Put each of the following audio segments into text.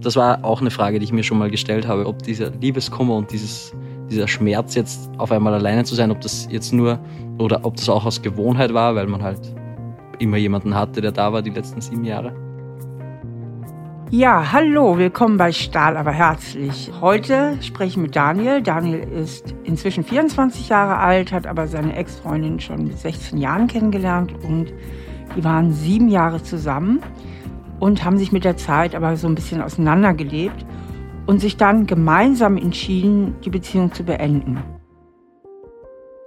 Das war auch eine Frage, die ich mir schon mal gestellt habe, ob dieser Liebeskummer und dieses, dieser Schmerz jetzt auf einmal alleine zu sein, ob das jetzt nur oder ob das auch aus Gewohnheit war, weil man halt immer jemanden hatte, der da war die letzten sieben Jahre. Ja, hallo, willkommen bei Stahl aber herzlich. Heute spreche ich mit Daniel. Daniel ist inzwischen 24 Jahre alt, hat aber seine Ex-Freundin schon mit 16 Jahren kennengelernt und die waren sieben Jahre zusammen und haben sich mit der Zeit aber so ein bisschen auseinandergelebt und sich dann gemeinsam entschieden, die Beziehung zu beenden.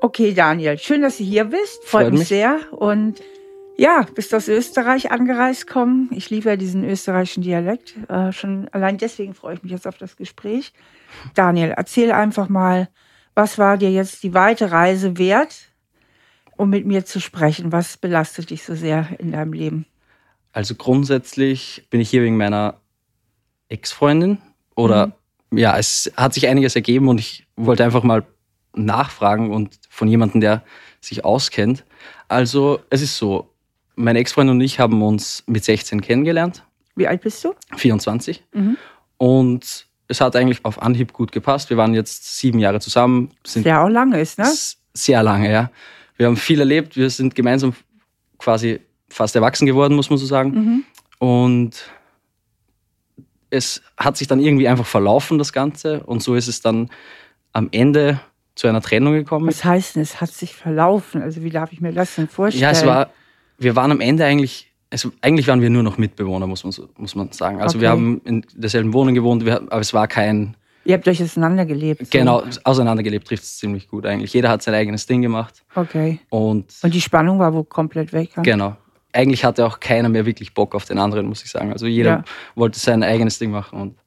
Okay, Daniel, schön, dass du hier bist. Freut, Freut mich sehr. Und ja, bist aus Österreich angereist kommen. Ich liebe ja diesen österreichischen Dialekt. Äh, schon allein deswegen freue ich mich jetzt auf das Gespräch. Daniel, erzähl einfach mal, was war dir jetzt die weite Reise wert, um mit mir zu sprechen? Was belastet dich so sehr in deinem Leben? Also grundsätzlich bin ich hier wegen meiner Ex-Freundin oder mhm. ja, es hat sich einiges ergeben und ich wollte einfach mal nachfragen und von jemandem, der sich auskennt. Also es ist so, meine Ex-Freundin und ich haben uns mit 16 kennengelernt. Wie alt bist du? 24. Mhm. Und es hat eigentlich auf Anhieb gut gepasst. Wir waren jetzt sieben Jahre zusammen. Sind sehr auch lange ist, ne? Sehr lange, ja. Wir haben viel erlebt. Wir sind gemeinsam quasi fast erwachsen geworden, muss man so sagen. Mhm. Und es hat sich dann irgendwie einfach verlaufen, das Ganze. Und so ist es dann am Ende zu einer Trennung gekommen. Was heißt denn, es hat sich verlaufen? Also wie darf ich mir das denn vorstellen? Ja, es war wir waren am Ende eigentlich, also eigentlich waren wir nur noch Mitbewohner, muss man, muss man sagen. Also okay. wir haben in derselben Wohnung gewohnt, wir, aber es war kein... Ihr habt euch auseinandergelebt. So. Genau, auseinandergelebt trifft es ziemlich gut eigentlich. Jeder hat sein eigenes Ding gemacht. Okay. Und, Und die Spannung war wohl komplett weg. Genau. Eigentlich hatte auch keiner mehr wirklich Bock auf den anderen, muss ich sagen. Also jeder ja. wollte sein eigenes Ding machen. Und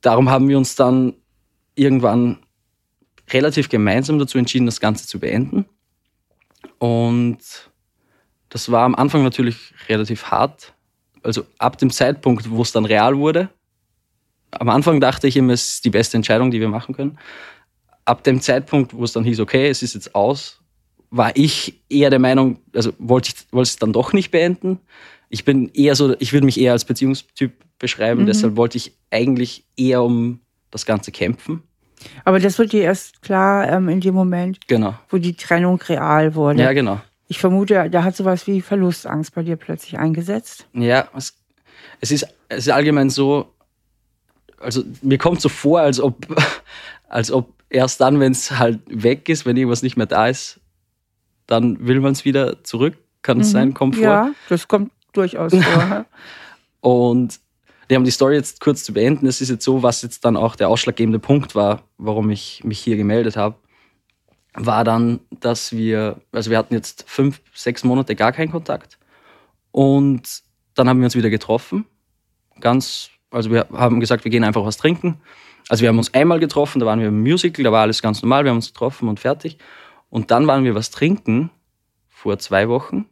darum haben wir uns dann irgendwann relativ gemeinsam dazu entschieden, das Ganze zu beenden. Und das war am Anfang natürlich relativ hart. Also ab dem Zeitpunkt, wo es dann real wurde, am Anfang dachte ich immer, es ist die beste Entscheidung, die wir machen können. Ab dem Zeitpunkt, wo es dann hieß, okay, es ist jetzt aus, war ich eher der Meinung, also wollte ich wollte es dann doch nicht beenden. Ich bin eher so, ich würde mich eher als Beziehungstyp beschreiben, mhm. deshalb wollte ich eigentlich eher um das Ganze kämpfen. Aber das wird dir erst klar ähm, in dem Moment, genau. wo die Trennung real wurde. Ja, genau. Ich vermute, da hat sowas wie Verlustangst bei dir plötzlich eingesetzt. Ja, es, es, ist, es ist allgemein so, also mir kommt so vor, als ob, als ob erst dann, wenn es halt weg ist, wenn irgendwas nicht mehr da ist, dann will man es wieder zurück. Kann es mhm. sein? Kommt vor? Ja, das kommt durchaus vor. Und wir haben die Story jetzt kurz zu beenden. Es ist jetzt so, was jetzt dann auch der ausschlaggebende Punkt war, warum ich mich hier gemeldet habe war dann, dass wir, also wir hatten jetzt fünf, sechs Monate gar keinen Kontakt. Und dann haben wir uns wieder getroffen. Ganz, also wir haben gesagt, wir gehen einfach was trinken. Also wir haben uns einmal getroffen, da waren wir im Musical, da war alles ganz normal, wir haben uns getroffen und fertig. Und dann waren wir was trinken vor zwei Wochen.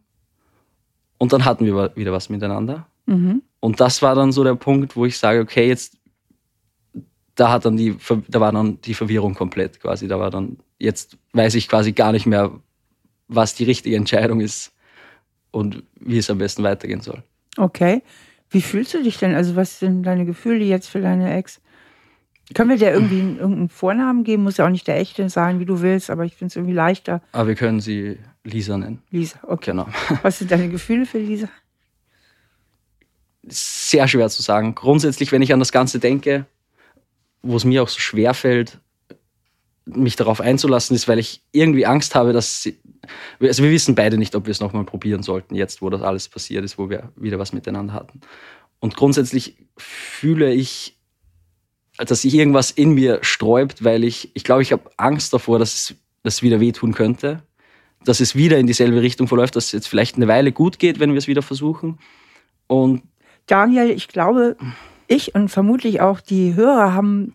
Und dann hatten wir wieder was miteinander. Mhm. Und das war dann so der Punkt, wo ich sage, okay, jetzt da hat dann die, da war dann die Verwirrung komplett quasi. Da war dann, jetzt weiß ich quasi gar nicht mehr, was die richtige Entscheidung ist und wie es am besten weitergehen soll. Okay. Wie fühlst du dich denn? Also, was sind deine Gefühle jetzt für deine Ex? Können wir dir irgendwie einen, irgendeinen Vornamen geben? Muss ja auch nicht der echte sein, wie du willst, aber ich finde es irgendwie leichter. Aber wir können sie Lisa nennen. Lisa, okay. Genau. Was sind deine Gefühle für Lisa? Sehr schwer zu sagen. Grundsätzlich, wenn ich an das Ganze denke, wo es mir auch so schwer fällt, mich darauf einzulassen, ist, weil ich irgendwie Angst habe, dass sie, also wir wissen beide nicht, ob wir es nochmal probieren sollten, jetzt, wo das alles passiert ist, wo wir wieder was miteinander hatten. Und grundsätzlich fühle ich, dass sich irgendwas in mir sträubt, weil ich, ich glaube, ich habe Angst davor, dass es, dass es wieder wehtun könnte, dass es wieder in dieselbe Richtung verläuft, dass es jetzt vielleicht eine Weile gut geht, wenn wir es wieder versuchen. Und Daniel, ich glaube, ich und vermutlich auch die Hörer haben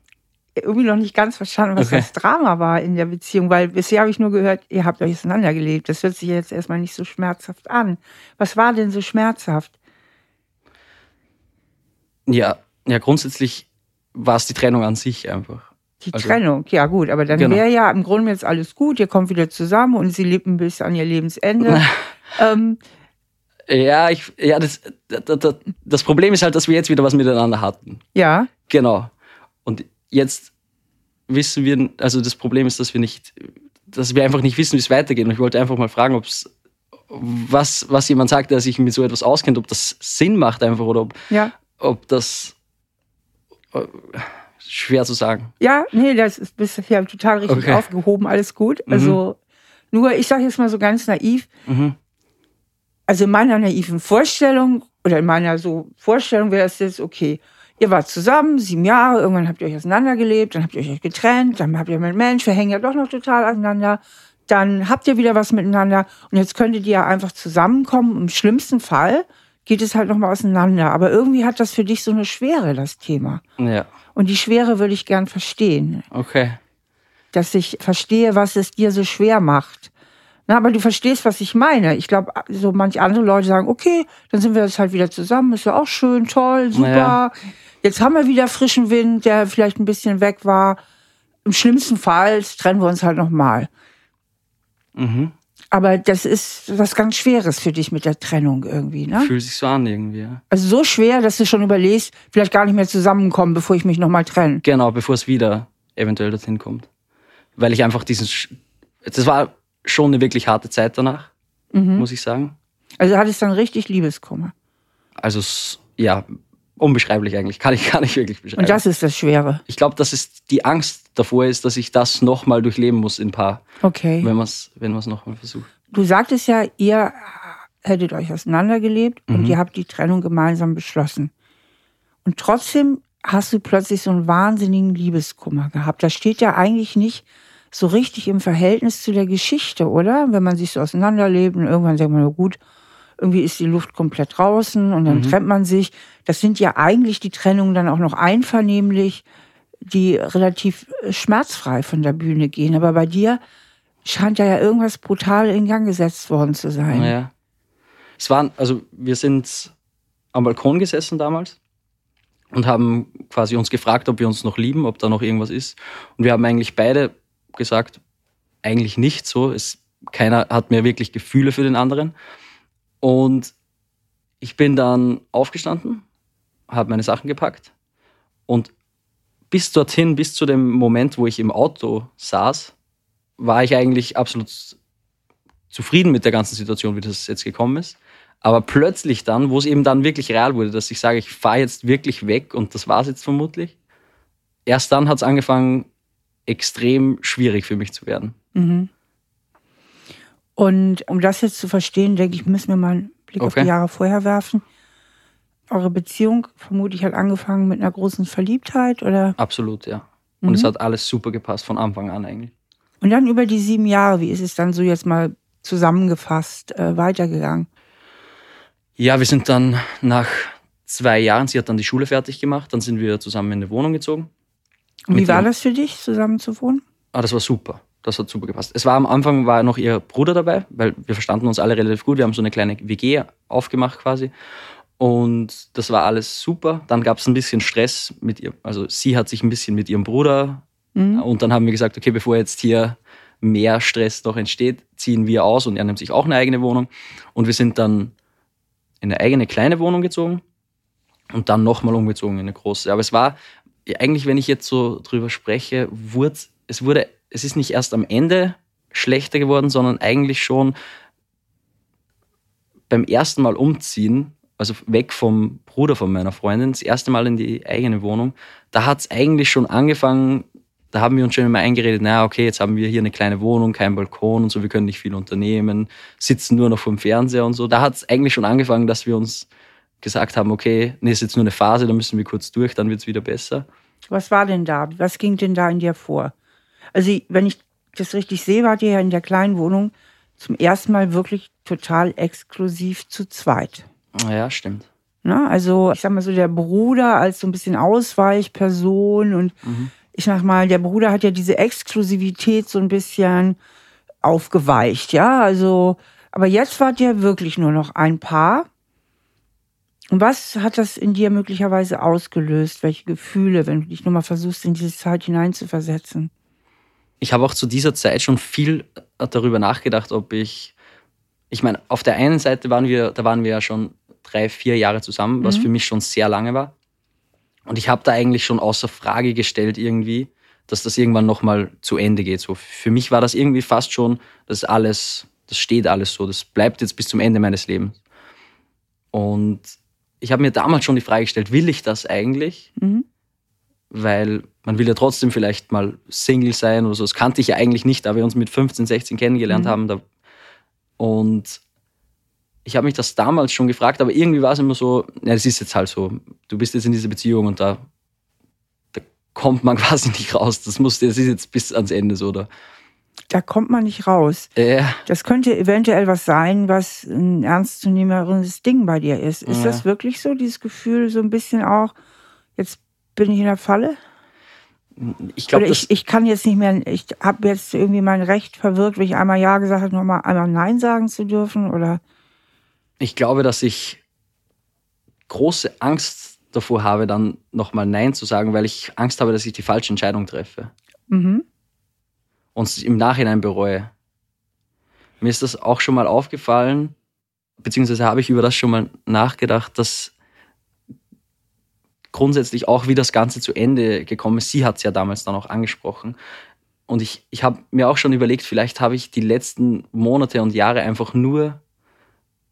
irgendwie noch nicht ganz verstanden, was okay. das Drama war in der Beziehung, weil bisher habe ich nur gehört, ihr habt euch auseinandergelebt. Das hört sich jetzt erstmal nicht so schmerzhaft an. Was war denn so schmerzhaft? Ja, ja, grundsätzlich war es die Trennung an sich einfach. Die also, Trennung, ja gut, aber dann genau. wäre ja im Grunde jetzt alles gut, ihr kommt wieder zusammen und sie lebt ein bisschen an ihr Lebensende. ähm, Ja, ich, ja das, das, das Problem ist halt, dass wir jetzt wieder was miteinander hatten. Ja. Genau. Und jetzt wissen wir, also das Problem ist, dass wir nicht, dass wir einfach nicht wissen, wie es weitergeht. Und ich wollte einfach mal fragen, ob es was, was jemand sagt, der sich mit so etwas auskennt, ob das Sinn macht einfach oder ob, Ja. ob das schwer zu sagen. Ja, nee, das ist bisher total richtig Okay. aufgehoben, alles gut. Also, nur, ich sage jetzt mal so ganz naiv, Mhm. also in meiner naiven Vorstellung oder in meiner so Vorstellung wäre es jetzt, okay, ihr wart zusammen, sieben Jahre, irgendwann habt ihr euch auseinandergelebt, dann habt ihr euch getrennt, dann habt ihr mit Mensch, wir hängen ja doch noch total aneinander, dann habt ihr wieder was miteinander und jetzt könntet ihr ja einfach zusammenkommen. Im schlimmsten Fall geht es halt nochmal auseinander. Aber irgendwie hat das für dich so eine Schwere, das Thema. Ja, Und die Schwere würde ich gern verstehen. okay. Dass ich verstehe, was es dir so schwer macht. Na, aber du verstehst, was ich meine. Ich glaube, so manche andere Leute sagen, okay, dann sind wir jetzt halt wieder zusammen, ist ja auch schön, toll, super. Naja. Jetzt haben wir wieder frischen Wind, der vielleicht ein bisschen weg war. Im schlimmsten Fall trennen wir uns halt nochmal. Mhm. Aber das ist was ganz Schweres für dich mit der Trennung irgendwie, ne? Fühlt sich so an irgendwie. Ja. Also so schwer, dass du schon überlegst, vielleicht gar nicht mehr zusammenkommen, bevor ich mich nochmal trenne. Genau, bevor es wieder eventuell dorthin kommt. Weil ich einfach diesen. Sch- Das war schon eine wirklich harte Zeit danach, Mhm. muss ich sagen. Also hattest dann richtig Liebeskummer. Also, ja, unbeschreiblich eigentlich. Kann ich gar nicht wirklich beschreiben. Und das ist das Schwere. ich glaube, dass es die Angst davor ist, dass ich das nochmal durchleben muss in paar, Okay. wenn man es wenn man's nochmal versucht. Du sagtest ja, ihr hättet euch auseinandergelebt und Mhm. ihr habt die Trennung gemeinsam beschlossen. Und trotzdem hast du plötzlich so einen wahnsinnigen Liebeskummer gehabt. Das steht ja eigentlich nicht so richtig im Verhältnis zu der Geschichte, oder? Wenn man sich so auseinanderlebt und irgendwann sagt man, na gut, irgendwie ist die Luft komplett draußen und dann trennt man sich. Das sind ja eigentlich die Trennungen dann auch noch einvernehmlich, die relativ äh, schmerzfrei von der Bühne gehen. Aber bei dir scheint ja irgendwas brutal in Gang gesetzt worden zu sein. Naja. Es waren, also wir sind am Balkon gesessen damals und haben quasi uns gefragt, ob wir uns noch lieben, ob da noch irgendwas ist. Und wir haben eigentlich beide gesagt, eigentlich nicht so. Es, keiner hat mehr wirklich Gefühle für den anderen. Und ich bin dann aufgestanden, habe meine Sachen gepackt und bis dorthin, bis zu dem Moment, wo ich im Auto saß, war ich eigentlich absolut zufrieden mit der ganzen Situation, wie das jetzt gekommen ist. Aber plötzlich dann, wo es eben dann wirklich real wurde, dass ich sage, ich fahre jetzt wirklich weg und das war es jetzt vermutlich, erst dann hat es angefangen, extrem schwierig für mich zu werden. Mhm. Und um das jetzt zu verstehen, denke ich, müssen wir mal einen Blick auf Okay. die Jahre vorher werfen. Eure Beziehung, vermute ich, hat angefangen mit einer großen Verliebtheit oder? Absolut, ja. Und es hat alles super gepasst von Anfang an eigentlich. Und dann über die sieben Jahre, wie ist es dann so jetzt mal zusammengefasst äh, weitergegangen? Ja, wir sind dann nach zwei Jahren, sie hat dann die Schule fertig gemacht, dann sind wir zusammen in eine Wohnung gezogen. Und wie war das für dich, zusammen zu wohnen? Ah, das war super. Das hat super gepasst. Es war am Anfang war noch ihr Bruder dabei, weil wir verstanden uns alle relativ gut. Wir haben so eine kleine WG aufgemacht quasi. Und das war alles super. Dann gab es ein bisschen Stress mit ihr. Also sie hat sich ein bisschen mit ihrem Bruder. Und dann haben wir gesagt, okay, bevor jetzt hier mehr Stress noch entsteht, ziehen wir aus und er nimmt sich auch eine eigene Wohnung. Und wir sind dann in eine eigene kleine Wohnung gezogen und dann nochmal umgezogen in eine große. Aber es war eigentlich, wenn ich jetzt so drüber spreche, wurde, es wurde, es ist nicht erst am Ende schlechter geworden, sondern eigentlich schon beim ersten Mal umziehen, also weg vom Bruder von meiner Freundin, das erste Mal in die eigene Wohnung, da hat es eigentlich schon angefangen, da haben wir uns schon immer eingeredet, naja, okay, jetzt haben wir hier eine kleine Wohnung, keinen Balkon und so, wir können nicht viel unternehmen, sitzen nur noch vom Fernseher und so. Da hat es eigentlich schon angefangen, dass wir uns gesagt haben, okay, nee, ist jetzt nur eine Phase, da müssen wir kurz durch, dann wird es wieder besser. Was war denn da? Was ging denn da in dir vor? Also, wenn ich das richtig sehe, wart ihr ja in der kleinen Wohnung zum ersten Mal wirklich total exklusiv zu zweit. Ja, stimmt. Ne? Also, ich sag mal so, der Bruder als so ein bisschen Ausweichperson und ich sag mal, der Bruder hat ja diese Exklusivität so ein bisschen aufgeweicht, ja. Also, aber jetzt wart ihr wirklich nur noch ein Paar. Und was hat das in dir möglicherweise ausgelöst? Welche Gefühle, wenn du dich nochmal versuchst, in diese Zeit hineinzuversetzen? Ich habe auch zu dieser Zeit schon viel darüber nachgedacht, ob ich ich meine, auf der einen Seite waren wir, da waren wir ja schon drei, vier Jahre zusammen, was Mhm. für mich schon sehr lange war. Und ich habe da eigentlich schon außer Frage gestellt irgendwie, dass das irgendwann nochmal zu Ende geht. So für mich war das irgendwie fast schon, das alles, das steht alles so, das bleibt jetzt bis zum Ende meines Lebens. Und ich habe mir damals schon die Frage gestellt, will ich das eigentlich? Mhm. Weil man will ja trotzdem vielleicht mal Single sein oder so. Das kannte ich ja eigentlich nicht, da wir uns mit 15, 16 kennengelernt Mhm. haben. Da und ich habe mich das damals schon gefragt, aber irgendwie war es immer so, ja, das ist jetzt halt so. Du bist jetzt in dieser Beziehung und da, da kommt man quasi nicht raus. Das, muss, das ist jetzt bis ans Ende so. Oder? Da kommt man nicht raus. Äh, Das könnte eventuell was sein, was ein ernstzunehmenderes Ding bei dir ist. Ist Ja. das wirklich so, dieses Gefühl, so ein bisschen auch, jetzt bin ich in der Falle? ich glaube, Oder ich, ich kann jetzt nicht mehr, ich habe jetzt irgendwie mein Recht verwirkt, wenn ich einmal Ja gesagt habe, nochmal einmal Nein sagen zu dürfen? Oder ich glaube, dass ich große Angst davor habe, dann nochmal Nein zu sagen, weil ich Angst habe, dass ich die falsche Entscheidung treffe. mhm. und es im Nachhinein bereue. Mir ist das auch schon mal aufgefallen, beziehungsweise habe ich über das schon mal nachgedacht, dass grundsätzlich auch wie das Ganze zu Ende gekommen ist. Sie hat es ja damals dann auch angesprochen. Und ich, ich habe mir auch schon überlegt, vielleicht habe ich die letzten Monate und Jahre einfach nur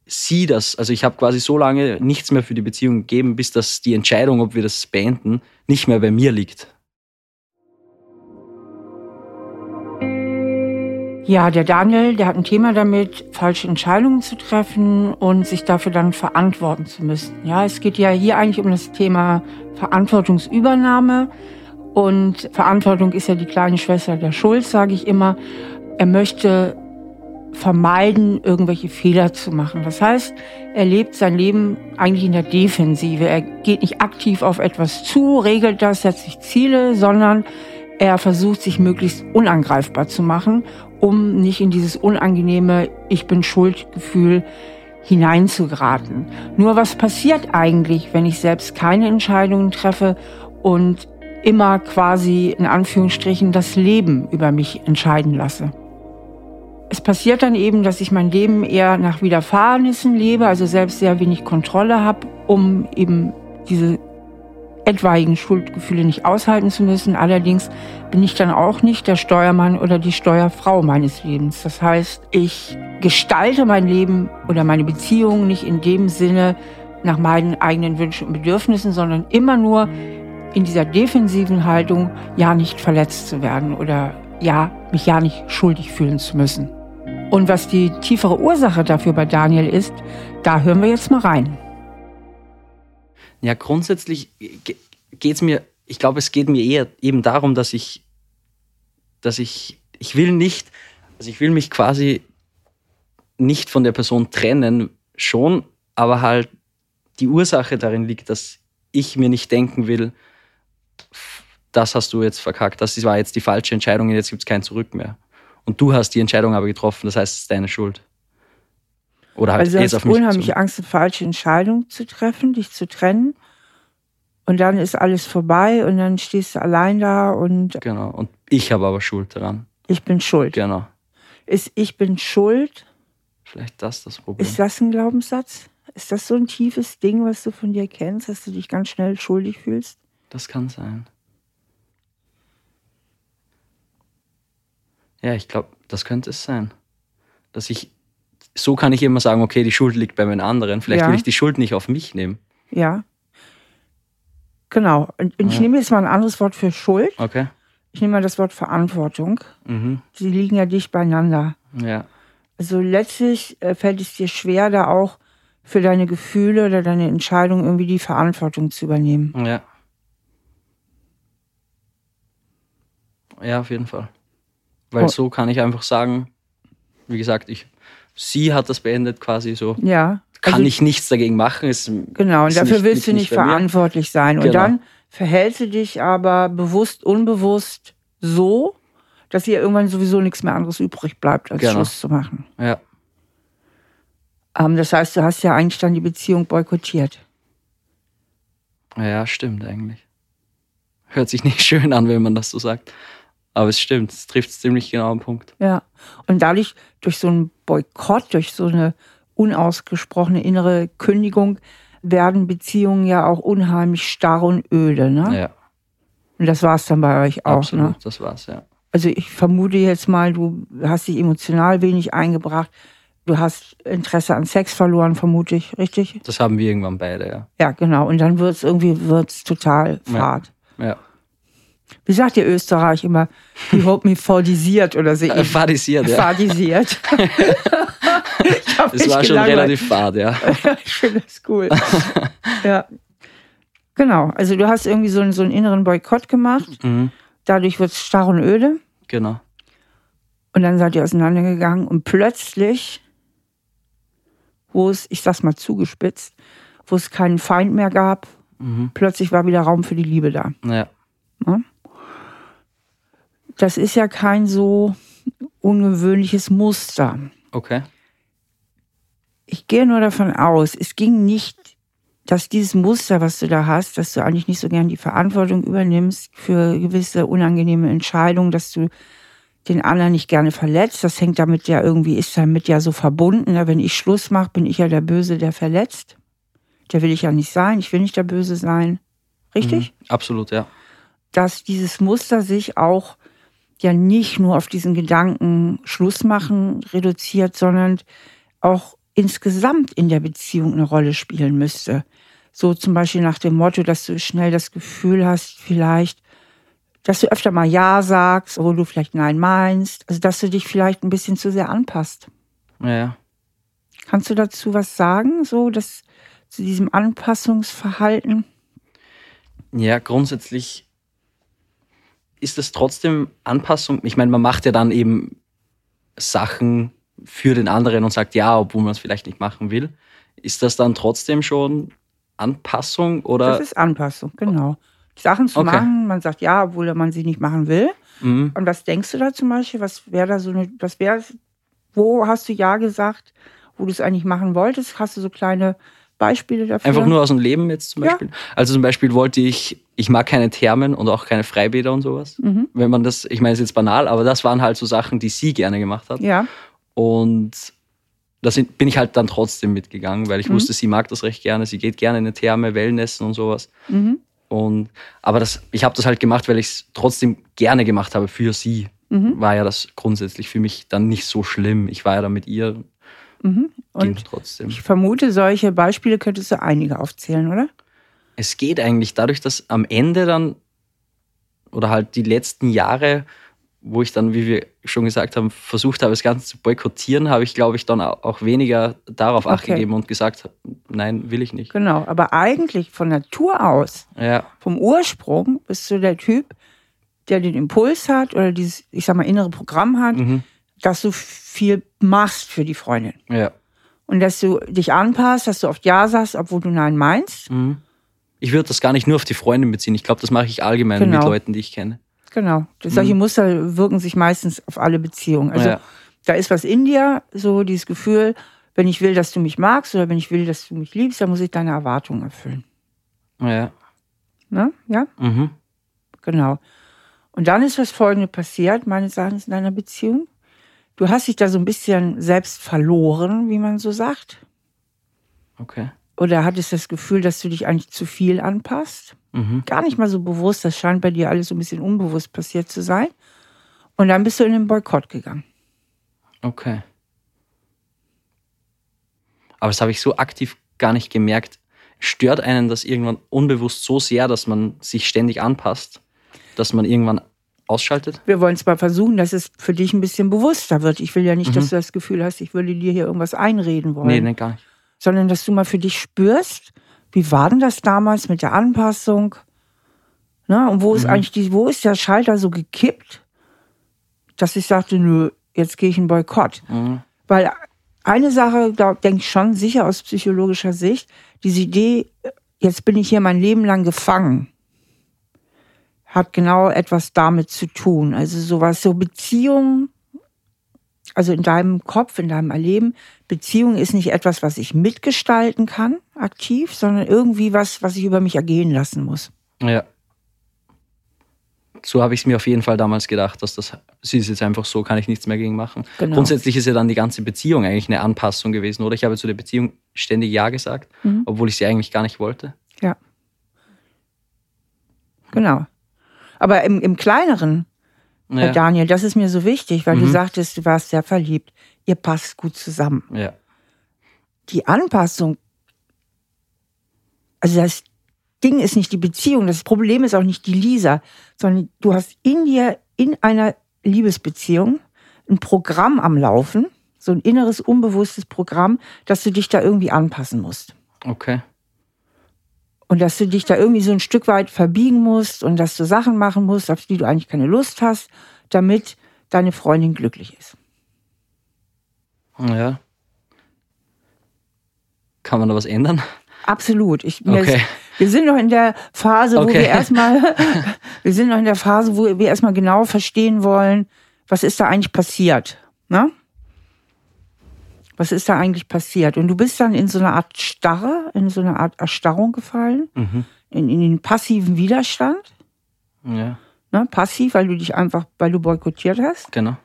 sie das, also ich habe quasi so lange nichts mehr für die Beziehung gegeben, bis das die Entscheidung, ob wir das beenden, nicht mehr bei mir liegt. Ja, der Daniel, der hat ein Thema damit, falsche Entscheidungen zu treffen und sich dafür dann verantworten zu müssen. Ja, es geht ja hier eigentlich um das Thema Verantwortungsübernahme und Verantwortung ist ja die kleine Schwester der Schuld, sage ich immer. Er möchte vermeiden, irgendwelche Fehler zu machen. Das heißt, er lebt sein Leben eigentlich in der Defensive. Er geht nicht aktiv auf etwas zu, regelt das, setzt sich Ziele, sondern er versucht, sich möglichst unangreifbar zu machen, um nicht in dieses unangenehme Ich bin Schuldgefühl hineinzugeraten. Nur was passiert eigentlich, wenn ich selbst keine Entscheidungen treffe und immer quasi in Anführungsstrichen das Leben über mich entscheiden lasse? Es passiert dann eben, dass ich mein Leben eher nach Widerfahrenissen lebe, also selbst sehr wenig Kontrolle habe, um eben diese etwaigen Schuldgefühle nicht aushalten zu müssen. Allerdings bin ich dann auch nicht der Steuermann oder die Steuerfrau meines Lebens. Das heißt, ich gestalte mein Leben oder meine Beziehung nicht in dem Sinne nach meinen eigenen Wünschen und Bedürfnissen, sondern immer nur in dieser defensiven Haltung, ja nicht verletzt zu werden oder ja, mich ja nicht schuldig fühlen zu müssen. Und was die tiefere Ursache dafür bei Daniel ist, da hören wir jetzt mal rein. Ja, grundsätzlich geht es mir, ich glaube, es geht mir eher eben darum, dass ich, dass ich, ich will nicht, also ich will mich quasi nicht von der Person trennen, schon, aber halt die Ursache darin liegt, dass ich mir nicht denken will, das hast du jetzt verkackt, das war jetzt die falsche Entscheidung und jetzt gibt es kein Zurück mehr. Und du hast die Entscheidung aber getroffen, das heißt, es ist deine Schuld. Oder halt also hast auf mich unheimliche bezogen. Angst, eine falsche Entscheidung zu treffen, dich zu trennen. Und dann ist alles vorbei und dann stehst du allein da und Genau. Und ich habe aber Schuld daran. ich bin schuld. Genau. Ist ich bin schuld, Vielleicht das das Problem. ist das ein Glaubenssatz? Ist das so ein tiefes Ding, was du von dir kennst, dass du dich ganz schnell schuldig fühlst? Das kann sein. Ja, ich glaube, das könnte es sein. Dass ich, so kann ich immer sagen, okay, die Schuld liegt bei meinen anderen. Vielleicht Ja. will ich die Schuld nicht auf mich nehmen. Ja. Genau. Und und ich nehme jetzt mal ein anderes Wort für Schuld. Okay. Ich nehme mal das Wort Verantwortung. Mhm. Sie liegen ja dicht beieinander. Ja. Also letztlich äh, fällt es dir schwer, da auch für deine Gefühle oder deine Entscheidung irgendwie die Verantwortung zu übernehmen. Ja. Ja, auf jeden Fall. Weil Oh. so kann ich einfach sagen, wie gesagt, ich, sie hat das beendet quasi so. Ja. Kann also, ich nichts dagegen machen. Ist, Genau, und dafür nicht- willst du nicht mir. verantwortlich sein. Und Genau. dann verhältst du dich aber bewusst, unbewusst so, dass dir irgendwann sowieso nichts mehr anderes übrig bleibt, als Genau. Schluss zu machen. Ja. Ähm, das heißt, du hast ja eigentlich dann die Beziehung boykottiert. Ja, stimmt eigentlich. Hört sich nicht schön an, wenn man das so sagt. Aber es stimmt, es trifft ziemlich genau am Punkt. Ja. Und dadurch, durch so einen Boykott, durch so eine unausgesprochene innere Kündigung, werden Beziehungen ja auch unheimlich starr und öde. Ne? Ja, Und das war es dann bei euch auch. absolut. Ne? Das war's, ja. Also ich vermute jetzt mal, du hast dich emotional wenig eingebracht. Du hast Interesse an Sex verloren, vermute ich, richtig? Das haben wir irgendwann beide, ja. Ja, genau. Und dann wird's irgendwie wird's total fad. Ja. Wie sagt ihr Österreich immer? You hope me fadisiert oder so. Äh, Fadisiert, ja. Fadisiert. Es war schon relativ fad, ja. ich finde das cool. ja. Genau. Also du hast irgendwie so einen, so einen inneren Boykott gemacht. Mhm. Dadurch wird's starr und öde. Genau. Und dann seid ihr auseinandergegangen und plötzlich, wo es, ich sag's mal zugespitzt, wo es keinen Feind mehr gab, Mhm. plötzlich war wieder Raum für die Liebe da. Ja. Das ist ja kein so ungewöhnliches Muster. Okay. Ich gehe nur davon aus, es ging nicht, dass dieses Muster, was du da hast, dass du eigentlich nicht so gern die Verantwortung übernimmst für gewisse unangenehme Entscheidungen, dass du den anderen nicht gerne verletzt. Das hängt damit ja irgendwie, ist damit ja so verbunden. Wenn ich Schluss mache, bin ich ja der Böse, der verletzt. Der will ich ja nicht sein. Ich will nicht der Böse sein. Richtig? Mhm. Absolut, ja. dass dieses Muster sich auch ja nicht nur auf diesen Gedanken Schluss machen reduziert, sondern auch insgesamt in der Beziehung eine Rolle spielen müsste. So zum Beispiel nach dem Motto, dass du schnell das Gefühl hast, vielleicht, dass du öfter mal Ja sagst, obwohl du vielleicht Nein meinst. Also dass du dich vielleicht ein bisschen zu sehr anpasst. Ja. Kannst du dazu was sagen, so dass zu diesem Anpassungsverhalten? Ja, grundsätzlich ist es trotzdem Anpassung. Ich meine, man macht ja dann eben Sachen für den anderen und sagt ja, obwohl man es vielleicht nicht machen will. Ist das dann trotzdem schon Anpassung oder? Das ist Anpassung, genau. Sachen zu Okay. machen, man sagt ja, obwohl man sie nicht machen will. Mhm. Und was denkst du da zum Beispiel? Was wäre da so eine, was wäre, wo hast du ja gesagt, wo du es eigentlich machen wolltest? Hast du so kleine Beispiele dafür? Einfach nur aus dem Leben jetzt zum Ja. Beispiel. Also zum Beispiel wollte ich, ich mag keine Thermen und auch keine Freibäder und sowas. Mhm. Wenn man das, ich meine, es ist jetzt banal, aber das waren halt so Sachen, die sie gerne gemacht hat. Ja, Und da bin ich halt dann trotzdem mitgegangen, weil ich Mhm. wusste, sie mag das recht gerne. Sie geht gerne in eine Therme, Wellnessen und sowas. mhm. Und, aber das, ich habe das halt gemacht, weil ich es trotzdem gerne gemacht habe für sie. Mhm. War ja das grundsätzlich für mich dann nicht so schlimm. Ich war ja dann mit ihr, Mhm. Und trotzdem. ich vermute, solche Beispiele könntest du einige aufzählen, oder? Es geht eigentlich dadurch, dass am Ende dann oder halt die letzten Jahre, wo ich dann, wie wir schon gesagt haben, versucht habe, das Ganze zu boykottieren, habe ich, glaube ich, dann auch weniger darauf Acht Okay. gegeben und gesagt, nein, will ich nicht. Genau. Aber eigentlich von Natur aus, Ja, vom Ursprung, bist du der Typ, der den Impuls hat oder dieses, ich sag mal, innere Programm hat, mhm. dass du viel machst für die Freundin. ja. Und dass du dich anpasst, dass du oft Ja sagst, obwohl du Nein meinst. Mhm. Ich würde das gar nicht nur auf die Freundin beziehen. Ich glaube, das mache ich allgemein Genau. mit Leuten, die ich kenne. Genau. Das, solche Muster wirken sich meistens auf alle Beziehungen. Also Ja. da ist was in dir, so dieses Gefühl, wenn ich will, dass du mich magst oder wenn ich will, dass du mich liebst, dann muss ich deine Erwartungen erfüllen. Ja. Ne? Ja, Mhm. genau. Und dann ist was Folgendes passiert, meines Erachtens in deiner Beziehung. Du hast dich da so ein bisschen selbst verloren, wie man so sagt. Okay. Oder hattest das Gefühl, dass du dich eigentlich zu viel anpasst. Mhm. Gar nicht mal so bewusst, das scheint bei dir alles so ein bisschen unbewusst passiert zu sein. Und dann bist du in den Boykott gegangen. Okay. Aber das habe ich so aktiv gar nicht gemerkt. Stört einen das irgendwann unbewusst so sehr, dass man sich ständig anpasst, dass man irgendwann ausschaltet? Wir wollen es mal versuchen, dass es für dich ein bisschen bewusster wird. Ich will ja nicht, Mhm. dass du das Gefühl hast, ich würde dir hier irgendwas einreden wollen. Nee, nee, gar nicht. Sondern dass du mal für dich spürst, wie war denn das damals mit der Anpassung? Ne? Und wo ist Mhm. eigentlich die, wo ist der Schalter so gekippt, dass ich sagte, nö, jetzt gehe ich in Boykott. Mhm. Weil eine Sache, da denke ich schon sicher aus psychologischer Sicht, diese Idee, jetzt bin ich hier mein Leben lang gefangen, hat genau etwas damit zu tun. Also sowas, so Beziehungen, also in deinem Kopf, in deinem Erleben, Beziehung ist nicht etwas, was ich mitgestalten kann, aktiv, sondern irgendwie was, was ich über mich ergehen lassen muss. Ja. so habe ich es mir auf jeden Fall damals gedacht, dass das, sie ist jetzt einfach so, kann ich nichts mehr gegen machen. Genau. Grundsätzlich ist ja dann die ganze Beziehung eigentlich eine Anpassung gewesen, oder? Ich habe zu der Beziehung ständig Ja gesagt, Mhm. obwohl ich sie eigentlich gar nicht wollte. Ja. Genau. Aber im, im Kleineren, Ja, Daniel, das ist mir so wichtig, weil du Mhm. sagtest, du warst sehr verliebt. Ihr passt gut zusammen. ja, Die Anpassung, also das Ding ist nicht die Beziehung, das Problem ist auch nicht die Lisa, sondern du hast in dir, in einer Liebesbeziehung, ein Programm am Laufen, so ein inneres, unbewusstes Programm, dass du dich da irgendwie anpassen musst. okay. Und dass du dich da irgendwie so ein Stück weit verbiegen musst und dass du Sachen machen musst, auf die du eigentlich keine Lust hast, damit deine Freundin glücklich ist. Ja. Kann man da was ändern? Absolut. Ich, Okay. ist, wir sind noch in der Phase, wo Okay. wir erstmal, wir sind noch in der Phase, wo wir erstmal genau verstehen wollen, was ist da eigentlich passiert. Ne? Was ist da eigentlich passiert? Und du bist dann in so eine Art Starre, in so eine Art Erstarrung gefallen, Mhm. in, in den passiven Widerstand. Ja, Ne? Passiv, weil du dich einfach, weil du boykottiert hast. genau.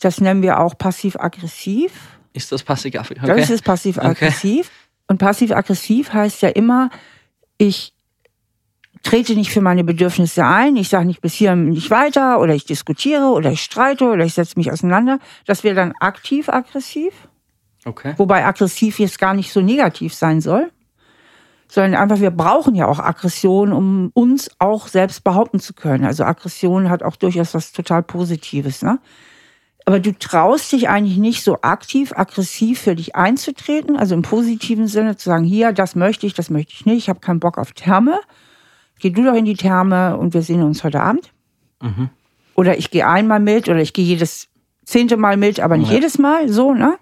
Das nennen wir auch passiv-aggressiv. Ist das passiv okay. Das ist passiv-aggressiv. Und passiv-aggressiv heißt ja immer, ich trete nicht für meine Bedürfnisse ein, ich sage nicht bis hier nicht weiter oder ich diskutiere oder ich streite oder ich setze mich auseinander. Das wäre dann aktiv-aggressiv, Okay. wobei aggressiv jetzt gar nicht so negativ sein soll, sondern einfach, wir brauchen ja auch Aggression, um uns auch selbst behaupten zu können. Also Aggression hat auch durchaus was total Positives. Ne? Aber du traust dich eigentlich nicht so aktiv, aggressiv für dich einzutreten, also im positiven Sinne zu sagen, hier, das möchte ich, das möchte ich nicht, ich habe keinen Bock auf Therme. Geh du doch in die Therme und wir sehen uns heute Abend. Mhm. Oder ich gehe einmal mit oder ich gehe jedes zehnte Mal mit, aber nicht Ja. jedes Mal, so, ne?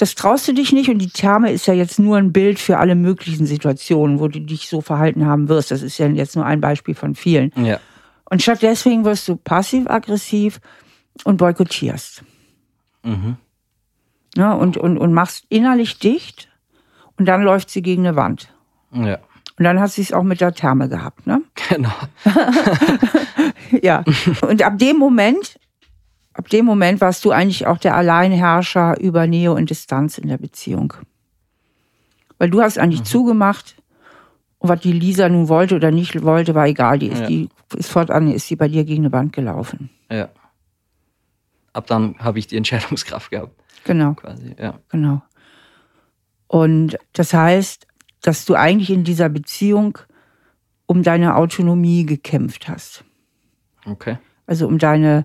Das traust du dich nicht und die Therme ist ja jetzt nur ein Bild für alle möglichen Situationen, wo du dich so verhalten haben wirst. Das ist ja jetzt nur ein Beispiel von vielen. Ja. Und statt deswegen wirst du passiv-aggressiv und boykottierst. Mhm. Ne? Und, und, und machst innerlich dicht und dann läuft sie gegen eine Wand. Ja. Und dann hat sie es auch mit der Therme gehabt. Ne? Genau. Ja. Und ab dem Moment, ab dem Moment warst du eigentlich auch der Alleinherrscher über Nähe und Distanz in der Beziehung. Weil du hast eigentlich zugemacht und was die Lisa nun wollte oder nicht wollte, war egal. Die ist, Ja. die ist fortan ist sie bei dir gegen eine Wand gelaufen. Ja. Ab dann habe ich die Entscheidungskraft gehabt, Genau. quasi. Ja. Genau. Und das heißt, dass du eigentlich in dieser Beziehung um deine Autonomie gekämpft hast. Okay. Also um deine,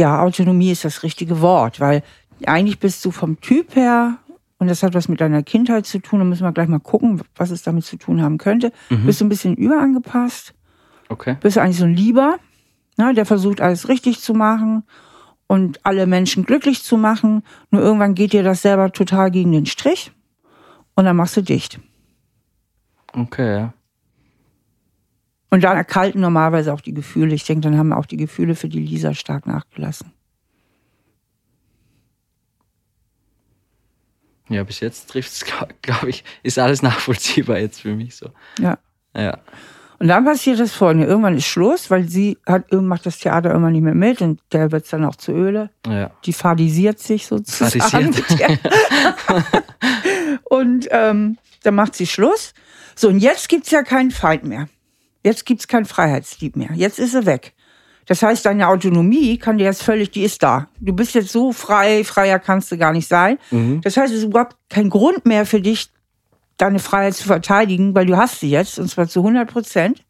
ja, Autonomie ist das richtige Wort, weil eigentlich bist du vom Typ her, und das hat was mit deiner Kindheit zu tun, da müssen wir gleich mal gucken, was es damit zu tun haben könnte, bist du ein bisschen überangepasst, Okay. bist du eigentlich so ein Lieber, ne, der versucht alles richtig zu machen und alle Menschen glücklich zu machen, nur irgendwann geht dir das selber total gegen den Strich und dann machst du dicht. Okay, ja. Und dann erkalten normalerweise auch die Gefühle. Ich denke, dann haben auch die Gefühle für die Lisa stark nachgelassen. Ja, bis jetzt trifft es, glaube ich, ist alles nachvollziehbar jetzt für mich so. Ja. Ja. Und dann passiert das folgende. Irgendwann ist Schluss, weil sie hat, macht das Theater irgendwann nicht mehr mit und der wird dann auch zu Öle. Ja. Die fadisiert sich sozusagen. Fadisiert. und ähm, dann macht sie Schluss. So, und jetzt gibt's ja keinen Feind mehr. Jetzt gibt's kein Freiheitslieb mehr. Jetzt ist sie weg. Das heißt, deine Autonomie kann dir jetzt völlig, die ist da. Du bist jetzt so frei, freier kannst du gar nicht sein. Das heißt, es ist überhaupt kein Grund mehr für dich, deine Freiheit zu verteidigen, weil du hast sie jetzt, und zwar zu 100 Prozent.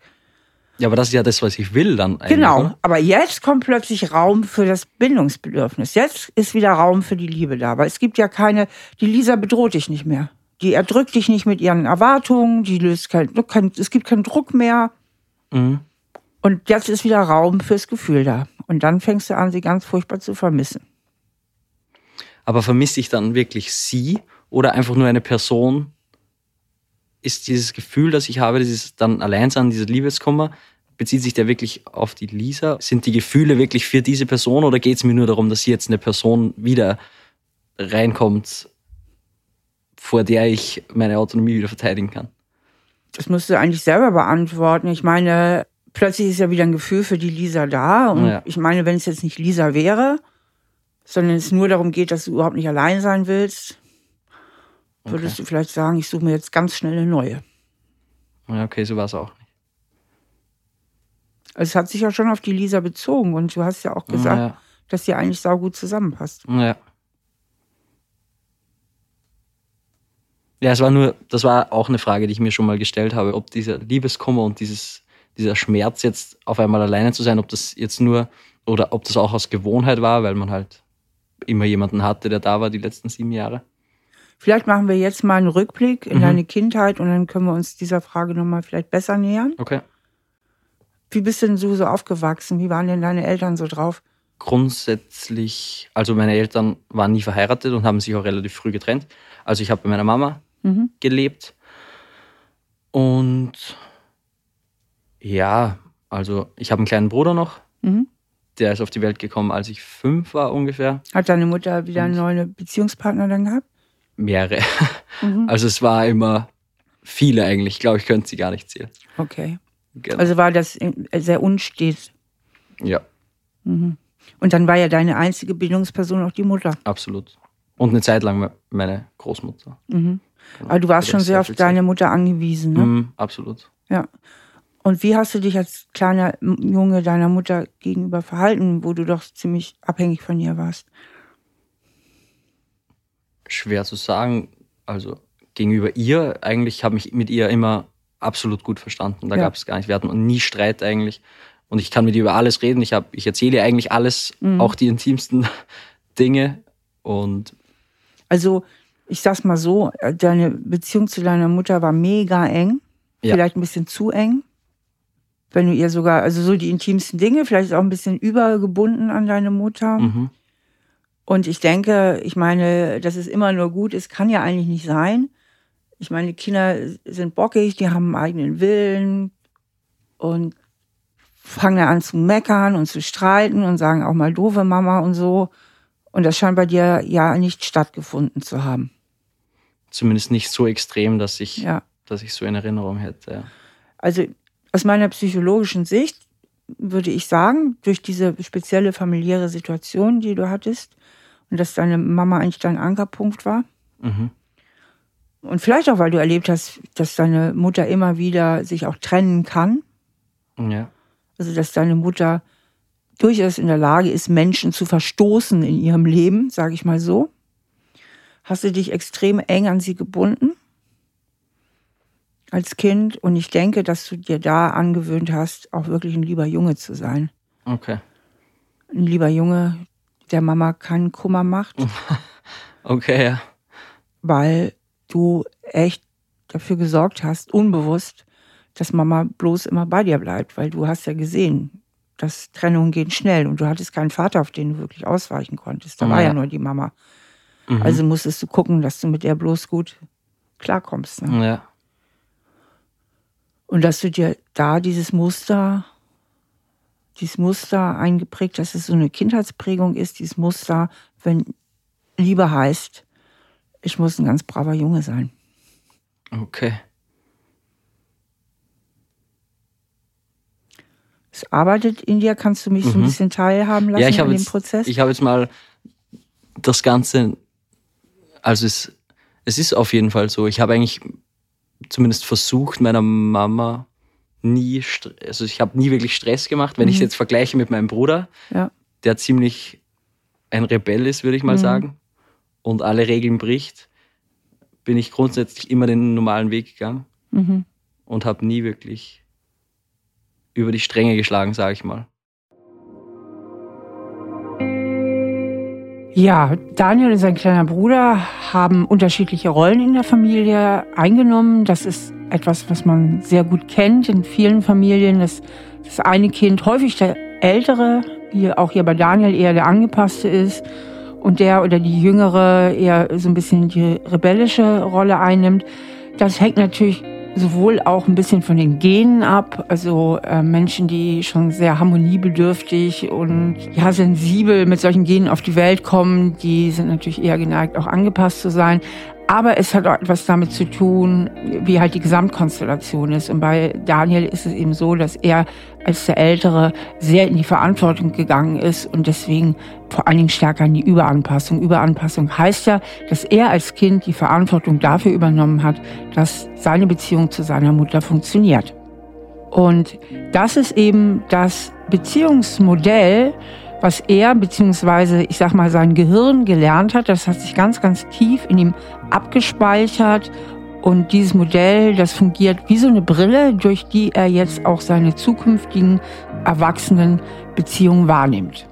Ja, aber das ist ja das, was ich will dann eigentlich. Genau. Oder? Aber jetzt kommt plötzlich Raum für das Bindungsbedürfnis. Jetzt ist wieder Raum für die Liebe da. Weil es gibt ja keine, die Lisa bedroht dich nicht mehr. Die erdrückt dich nicht mit ihren Erwartungen, die löst kein, kein es gibt keinen Druck mehr. Mhm. Und jetzt ist wieder Raum fürs Gefühl da. Und dann fängst du an, sie ganz furchtbar zu vermissen. Aber vermisse ich dann wirklich sie oder einfach nur eine Person? Ist dieses Gefühl, das ich habe, dieses dann Alleinsein, dieser Liebeskummer, bezieht sich der wirklich auf die Lisa? Sind die Gefühle wirklich für diese Person oder geht es mir nur darum, dass jetzt eine Person wieder reinkommt, vor der ich meine Autonomie wieder verteidigen kann? Das musst du eigentlich selber beantworten. Ich meine, plötzlich ist ja wieder ein Gefühl für die Lisa da. Und Ja. ich meine, wenn es jetzt nicht Lisa wäre, sondern es nur darum geht, dass du überhaupt nicht allein sein willst, würdest du vielleicht sagen, ich suche mir jetzt ganz schnell eine neue. Ja, okay, so war es auch nicht. Also es hat sich ja schon auf die Lisa bezogen und du hast ja auch gesagt, Ja. dass sie eigentlich saugut zusammenpasst. Ja. Ja, es war nur, das war auch eine Frage, die ich mir schon mal gestellt habe, ob dieser Liebeskummer und dieses, dieser Schmerz jetzt auf einmal alleine zu sein, ob das jetzt nur oder ob das auch aus Gewohnheit war, weil man halt immer jemanden hatte, der da war die letzten sieben Jahre. Vielleicht machen wir jetzt mal einen Rückblick in Mhm. deine Kindheit und dann können wir uns dieser Frage nochmal vielleicht besser nähern. Okay. Wie bist denn du so aufgewachsen? Wie waren denn deine Eltern so drauf? Grundsätzlich, also meine Eltern waren nie verheiratet und haben sich auch relativ früh getrennt. Also ich habe bei meiner Mama Mhm. gelebt. Und ja, also ich habe einen kleinen Bruder noch, Mhm. der ist auf die Welt gekommen, als ich fünf war ungefähr. Hat deine Mutter wieder einen neuen Beziehungspartner dann gehabt? Mehrere. Mhm. Also es war immer viele eigentlich. Ich glaube, ich könnte sie gar nicht zählen. Okay. Genau. Also war das sehr unstet. ja, Und dann war ja deine einzige Bindungsperson auch die Mutter. absolut. Und eine Zeit lang me- meine Großmutter. Aber du warst schon sehr auf deine Mutter angewiesen, ne? Mhm, absolut. Ja. Und wie hast du dich als kleiner Junge deiner Mutter gegenüber verhalten, wo du doch ziemlich abhängig von ihr warst? Schwer zu sagen. Also gegenüber ihr, eigentlich habe ich mit ihr immer absolut gut verstanden. Da Ja. gab es gar nicht. Wir hatten nie Streit eigentlich. Und ich kann mit ihr über alles reden. Ich, hab, ich erzähle ihr eigentlich alles, Mhm. auch die intimsten Dinge. Und Also, ich sag's mal so, äh, deine Beziehung zu deiner Mutter war mega eng. Ja. Vielleicht ein bisschen zu eng. Wenn du ihr sogar, also so die intimsten Dinge, vielleicht auch ein bisschen übergebunden an deine Mutter. mhm, Und ich denke, ich meine, dass es immer nur gut ist, kann ja eigentlich nicht sein. Ich meine, Kinder sind bockig, die haben einen eigenen Willen und fangen dann an zu meckern und zu streiten und sagen auch mal doofe Mama und so. Und das scheint bei dir ja nicht stattgefunden zu haben. Zumindest nicht so extrem, dass ich, Ja. dass ich so in Erinnerung hätte. Ja. Also aus meiner psychologischen Sicht würde ich sagen, durch diese spezielle familiäre Situation, die du hattest, und dass deine Mama eigentlich dein Ankerpunkt war, Mhm. Und vielleicht auch, weil du erlebt hast, dass deine Mutter immer wieder sich auch trennen kann. Ja. Also, dass deine Mutter durchaus in der Lage ist, Menschen zu verstoßen in ihrem Leben, sage ich mal so. Hast du dich extrem eng an sie gebunden als Kind? Und ich denke, dass du dir da angewöhnt hast, auch wirklich ein lieber Junge zu sein. Okay. Ein lieber Junge, der Mama keinen Kummer macht. Okay, ja. weil du echt dafür gesorgt hast, unbewusst, dass Mama bloß immer bei dir bleibt, weil du hast ja gesehen, dass Trennungen gehen schnell und du hattest keinen Vater, auf den du wirklich ausweichen konntest. Da war Ja. ja nur die Mama. Mhm. Also musstest du gucken, dass du mit der bloß gut klarkommst. Ne? Ja. Und dass du dir da dieses Muster, dieses Muster eingeprägt, dass es so eine Kindheitsprägung ist, dieses Muster, wenn Liebe heißt, ich muss ein ganz braver Junge sein. Okay. Es arbeitet in dir, kannst du mich so ein Mhm. bisschen teilhaben lassen ja, ich an dem jetzt, Prozess? ich habe jetzt mal das Ganze, also es, es ist auf jeden Fall so. Ich habe eigentlich zumindest versucht, meiner Mama nie, also ich habe nie wirklich Stress gemacht. Wenn ich es jetzt vergleiche mit meinem Bruder, ja. der ziemlich ein Rebell ist, würde ich mal Mhm. sagen, und alle Regeln bricht, bin ich grundsätzlich immer den normalen Weg gegangen Mhm. und habe nie wirklich über die Stränge geschlagen, sage ich mal. Ja, Daniel und sein kleiner Bruder haben unterschiedliche Rollen in der Familie eingenommen. Das ist etwas, was man sehr gut kennt in vielen Familien. dass das eine Kind häufig der ältere, hier, auch hier bei Daniel eher der angepasste ist und der oder die jüngere eher so ein bisschen die rebellische Rolle einnimmt. Das hängt natürlich sowohl auch ein bisschen von den Genen ab, also äh, Menschen, die schon sehr harmoniebedürftig und ja sensibel mit solchen Genen auf die Welt kommen, die sind natürlich eher geneigt, auch angepasst zu sein. Aber es hat auch etwas damit zu tun, wie halt die Gesamtkonstellation ist. Und bei Daniel ist es eben so, dass er als der Ältere sehr in die Verantwortung gegangen ist und deswegen vor allen Dingen stärker in die Überanpassung. Überanpassung heißt ja, dass er als Kind die Verantwortung dafür übernommen hat, dass seine Beziehung zu seiner Mutter funktioniert. Und das ist eben das Beziehungsmodell, was er beziehungsweise ich sag mal sein Gehirn gelernt hat, das hat sich ganz, ganz tief in ihm abgespeichert und dieses Modell, das fungiert wie so eine Brille, durch die er jetzt auch seine zukünftigen erwachsenen Beziehungen wahrnimmt.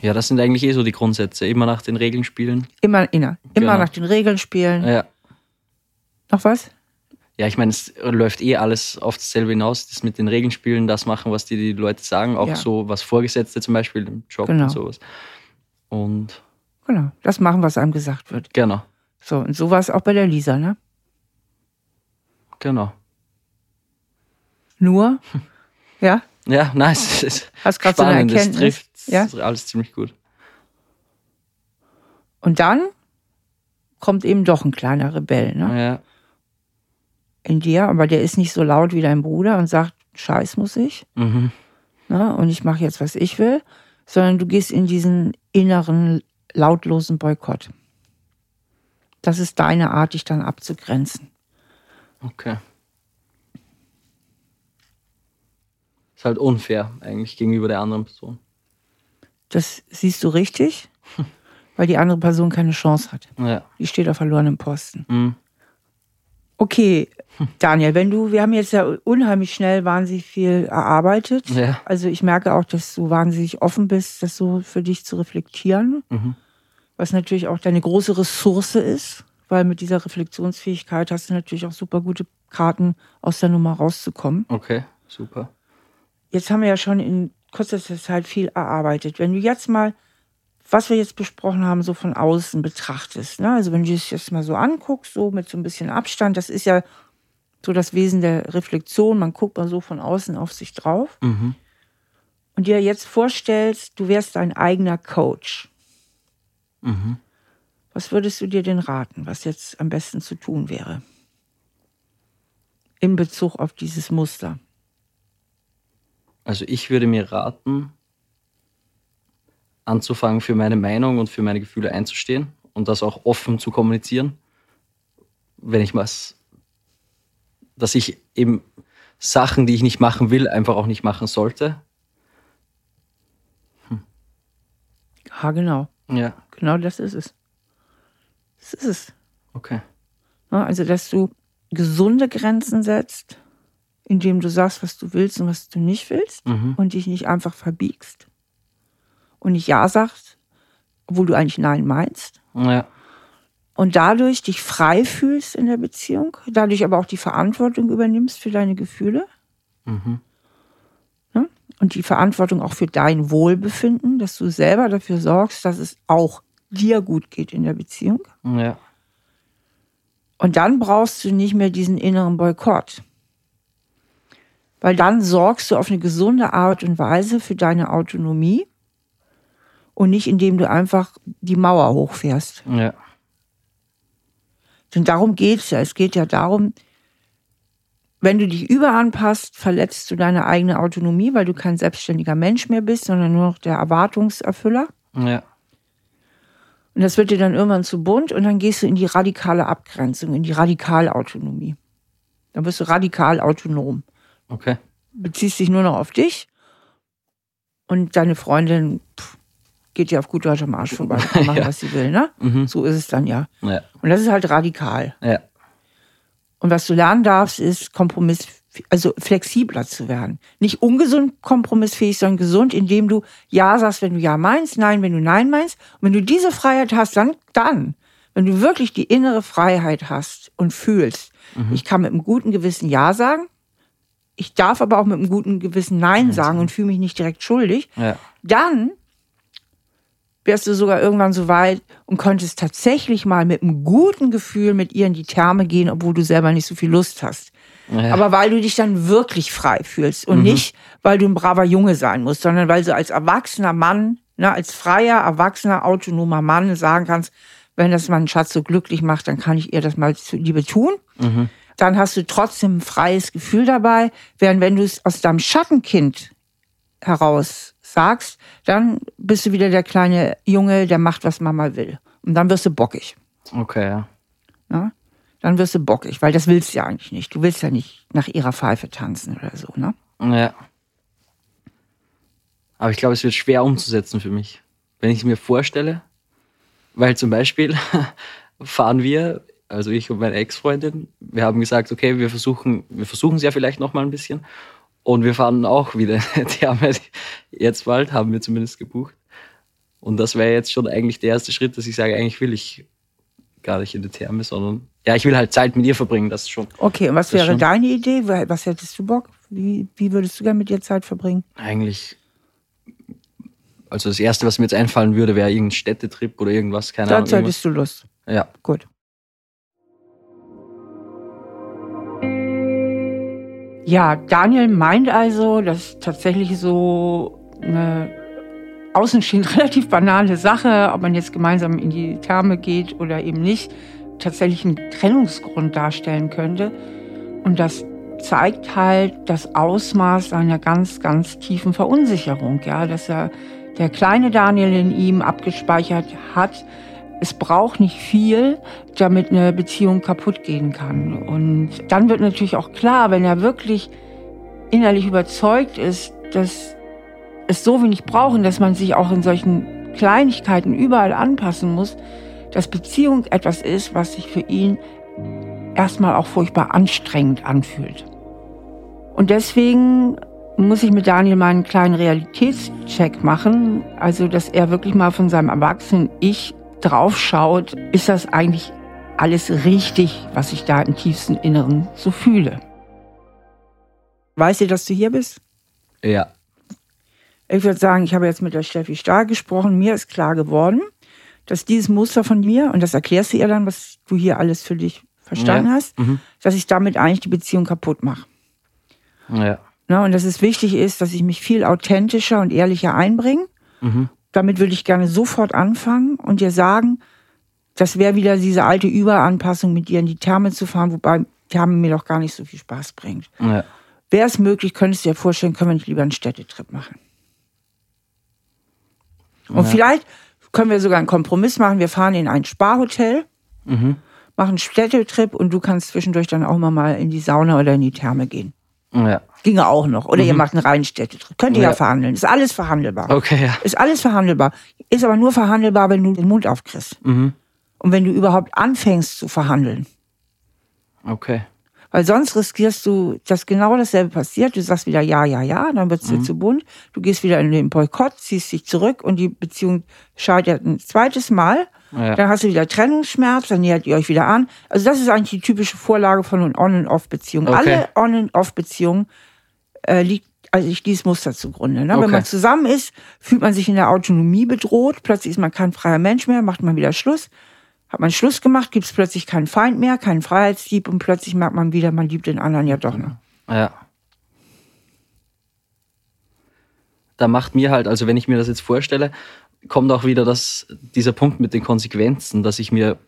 Ja, das sind eigentlich eh so die Grundsätze. Immer nach den Regeln spielen. Immer, immer, immer genau. nach den Regeln spielen. Ja. Noch was? Ja, ich meine, es läuft eh alles auf dasselbe hinaus, das mit den Regeln spielen, das machen, was die, die Leute sagen, auch ja. so was Vorgesetzte zum Beispiel im Job genau. und sowas. Und genau, das machen, was einem gesagt wird. Genau. So, und so war es auch bei der Lisa, ne? Genau. Nur? ja? Ja, nice. Es Hast gerade so eine Erkenntnis. Es trifft ja? alles ziemlich gut. Und dann kommt eben doch ein kleiner Rebell, ne? Ja in dir, aber der ist nicht so laut wie dein Bruder und sagt, Scheiß muss ich. Mhm. Na, ne, und ich mache jetzt, was ich will, sondern du gehst in diesen inneren, lautlosen Boykott. Das ist deine Art, dich dann abzugrenzen. Okay. Ist halt unfair eigentlich gegenüber der anderen Person. Das siehst du richtig, weil die andere Person keine Chance hat. Ja. Die steht auf verlorenem Posten. Mhm. Okay, Daniel, wenn du, wir haben jetzt ja unheimlich schnell wahnsinnig viel erarbeitet. Ja. Also ich merke auch, dass du wahnsinnig offen bist, das so für dich zu reflektieren. Mhm. Was natürlich auch deine große Ressource ist, weil mit dieser Reflexionsfähigkeit hast du natürlich auch super gute Karten aus der Nummer rauszukommen. Okay, super. Jetzt haben wir ja schon in kurzer Zeit viel erarbeitet. Wenn du jetzt mal was wir jetzt besprochen haben, so von außen betrachtest. Ne? Also wenn du dich jetzt mal so anguckst, so mit so ein bisschen Abstand, das ist ja so das Wesen der Reflexion. Man guckt mal so von außen auf sich drauf. Mhm. Und dir jetzt vorstellst, du wärst dein eigener Coach. Mhm. Was würdest du dir denn raten, was jetzt am besten zu tun wäre? In Bezug auf dieses Muster. Also ich würde mir raten, anzufangen, für meine Meinung und für meine Gefühle einzustehen und das auch offen zu kommunizieren, wenn ich was, dass ich eben Sachen, die ich nicht machen will, einfach auch nicht machen sollte. Hm. Ja, genau. Ja. Genau das ist es. Das ist es. Okay. Also, dass du gesunde Grenzen setzt, indem du sagst, was du willst und was du nicht willst mhm. und dich nicht einfach verbiegst und nicht Ja sagst, obwohl du eigentlich Nein meinst. Ja. Und dadurch dich frei fühlst in der Beziehung, dadurch aber auch die Verantwortung übernimmst für deine Gefühle. Mhm. Ja? Und die Verantwortung auch für dein Wohlbefinden, dass du selber dafür sorgst, dass es auch dir gut geht in der Beziehung. Ja. Und dann brauchst du nicht mehr diesen inneren Boykott. Weil dann sorgst du auf eine gesunde Art und Weise für deine Autonomie und nicht indem du einfach die Mauer hochfährst. Ja. Denn darum geht es ja. Es geht ja darum, wenn du dich überanpasst, verletzt du deine eigene Autonomie, weil du kein selbstständiger Mensch mehr bist, sondern nur noch der Erwartungserfüller. Ja. Und das wird dir dann irgendwann zu bunt und dann gehst du in die radikale Abgrenzung, in die Radikalautonomie. Dann wirst du radikal autonom. Okay. Beziehst dich nur noch auf dich und deine Freundin pff, geht ja auf gut Deutsch am Arsch vorbei, kann machen, ja. was sie will, ne? Mhm. So ist es dann ja. ja. Und das ist halt radikal. Ja. Und was du lernen darfst, ist Kompromiss, also flexibler zu werden. Nicht ungesund kompromissfähig, sondern gesund, indem du Ja sagst, wenn du Ja meinst, Nein, wenn du Nein meinst. Und wenn du diese Freiheit hast, dann, dann, wenn du wirklich die innere Freiheit hast und fühlst, mhm. ich kann mit einem guten Gewissen Ja sagen, ich darf aber auch mit einem guten Gewissen Nein sagen und fühle mich nicht direkt schuldig, ja. dann wärst du sogar irgendwann so weit und konntest tatsächlich mal mit einem guten Gefühl mit ihr in die Therme gehen, obwohl du selber nicht so viel Lust hast. Ja. Aber weil du dich dann wirklich frei fühlst und mhm. nicht, weil du ein braver Junge sein musst, sondern weil du als erwachsener Mann, ne, als freier, erwachsener, autonomer Mann sagen kannst, wenn das meinen Schatz so glücklich macht, dann kann ich ihr das mal zu Liebe tun. Mhm. Dann hast du trotzdem ein freies Gefühl dabei. Während wenn du es aus deinem Schattenkind heraus sagst, dann bist du wieder der kleine Junge, der macht, was Mama will. Und dann wirst du bockig. Okay, ja. Dann wirst du bockig, weil das willst du ja eigentlich nicht. Du willst ja nicht nach ihrer Pfeife tanzen oder so, ne? Ja. Aber ich glaube, es wird schwer umzusetzen für mich. Wenn ich es mir vorstelle, weil zum Beispiel fahren wir, also ich und meine Ex-Freundin, wir haben gesagt, okay, wir versuchen, wir versuchen es ja vielleicht noch mal ein bisschen. Und wir fahren auch wieder die Therme. Jetzt bald haben wir zumindest gebucht. Und das wäre jetzt schon eigentlich der erste Schritt, dass ich sage, eigentlich will ich gar nicht in die Therme, sondern ja, ich will halt Zeit mit ihr verbringen, das schon. Okay, und was wäre deine Idee? Was hättest du Bock? Wie, wie würdest du gerne mit ihr Zeit verbringen? Eigentlich, also das Erste, was mir jetzt einfallen würde, wäre irgendein Städtetrip oder irgendwas, keine Ahnung. Dazu irgendwas. hättest du Lust. Ja, Gut. Ja, Daniel meint also, dass tatsächlich so eine außenstehend relativ banale Sache, ob man jetzt gemeinsam in die Therme geht oder eben nicht, tatsächlich einen Trennungsgrund darstellen könnte. Und das zeigt halt das Ausmaß seiner ganz, ganz tiefen Verunsicherung, ja, dass er der kleine Daniel in ihm abgespeichert hat, es braucht nicht viel, damit eine Beziehung kaputt gehen kann. Und dann wird natürlich auch klar, wenn er wirklich innerlich überzeugt ist, dass es so wenig brauchen, dass man sich auch in solchen Kleinigkeiten überall anpassen muss, dass Beziehung etwas ist, was sich für ihn erstmal auch furchtbar anstrengend anfühlt. Und deswegen muss ich mit Daniel mal einen kleinen Realitätscheck machen, also dass er wirklich mal von seinem erwachsenen Ich draufschaut, ist das eigentlich alles richtig, was ich da im tiefsten Inneren so fühle. Weißt du, dass du hier bist? ja, Ich würde sagen, ich habe jetzt mit der Steffi Stahl gesprochen. Mir ist klar geworden, dass dieses Muster von mir, und das erklärst du ihr dann, was du hier alles für dich verstanden Ja. hast, Mhm. dass ich damit eigentlich die Beziehung kaputt mache. ja, Ne? Und dass es wichtig ist, dass ich mich viel authentischer und ehrlicher einbringe. mhm. Damit würde ich gerne sofort anfangen und dir sagen, das wäre wieder diese alte Überanpassung, mit dir in die Therme zu fahren, wobei Therme mir doch gar nicht so viel Spaß bringt. ja. Wäre es möglich, könntest du dir vorstellen, können wir nicht lieber einen Städtetrip machen? Und Ja. vielleicht können wir sogar einen Kompromiss machen. Wir fahren in ein Sparhotel, Mhm. machen einen Städtetrip und du kannst zwischendurch dann auch mal in die Sauna oder in die Therme gehen. Ja. Ginge auch noch. Oder ihr macht einen reinen Städtetrip. Könnt ihr ja. Ja. verhandeln. Ist alles verhandelbar. Okay, ja. Ist alles verhandelbar. Ist aber nur verhandelbar, wenn du den Mund aufkriegst. Mhm. Und wenn du überhaupt anfängst zu verhandeln. Okay. Weil sonst riskierst du, dass genau dasselbe passiert. Du sagst wieder ja, ja, ja, dann wird es dir zu bunt. Du gehst wieder in den Boykott, ziehst dich zurück und die Beziehung scheitert ein zweites Mal. Ja. Dann hast du wieder Trennungsschmerz, dann nähert ihr euch wieder an. Also das ist eigentlich die typische Vorlage von einer On- und Off-Beziehung. Okay. Alle On- und Off-Beziehungen äh, liegt also ich dieses Muster zugrunde. Ne? Wenn Okay. man zusammen ist, fühlt man sich in der Autonomie bedroht. Plötzlich ist man kein freier Mensch mehr, macht man wieder Schluss. Hat man Schluss gemacht, gibt es plötzlich keinen Feind mehr, keinen Freiheitsdieb und plötzlich merkt man wieder, man liebt den anderen ja doch noch. Ja. Da macht mir halt, also wenn ich mir das jetzt vorstelle, kommt auch wieder das, dieser Punkt mit den Konsequenzen, dass ich mir,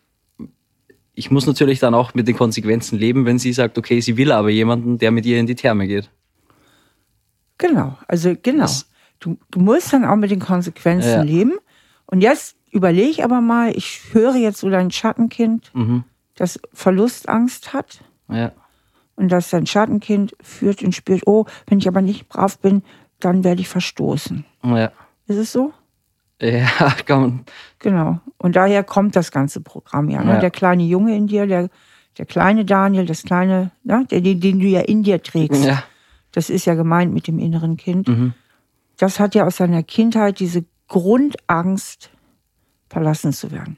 ich muss natürlich dann auch mit den Konsequenzen leben, wenn sie sagt, okay, sie will aber jemanden, der mit ihr in die Therme geht. Genau, also genau. Das- Du, du musst dann auch mit den Konsequenzen Ja. leben. Und jetzt überleg aber mal, ich höre jetzt so dein Schattenkind, Mhm. das Verlustangst hat. Ja. Und dass dein Schattenkind führt und spürt, oh, wenn ich aber nicht brav bin, dann werde ich verstoßen. Ja. Ist es so? Ja, kann. Genau. Und daher kommt das ganze Programm ja. Ne? Ja. Der kleine Junge in dir, der, der kleine Daniel, das kleine, ne? der, den, den du ja in dir trägst. Ja. Das ist ja gemeint mit dem inneren Kind. Mhm. Das hat ja aus seiner Kindheit diese Grundangst, verlassen zu werden.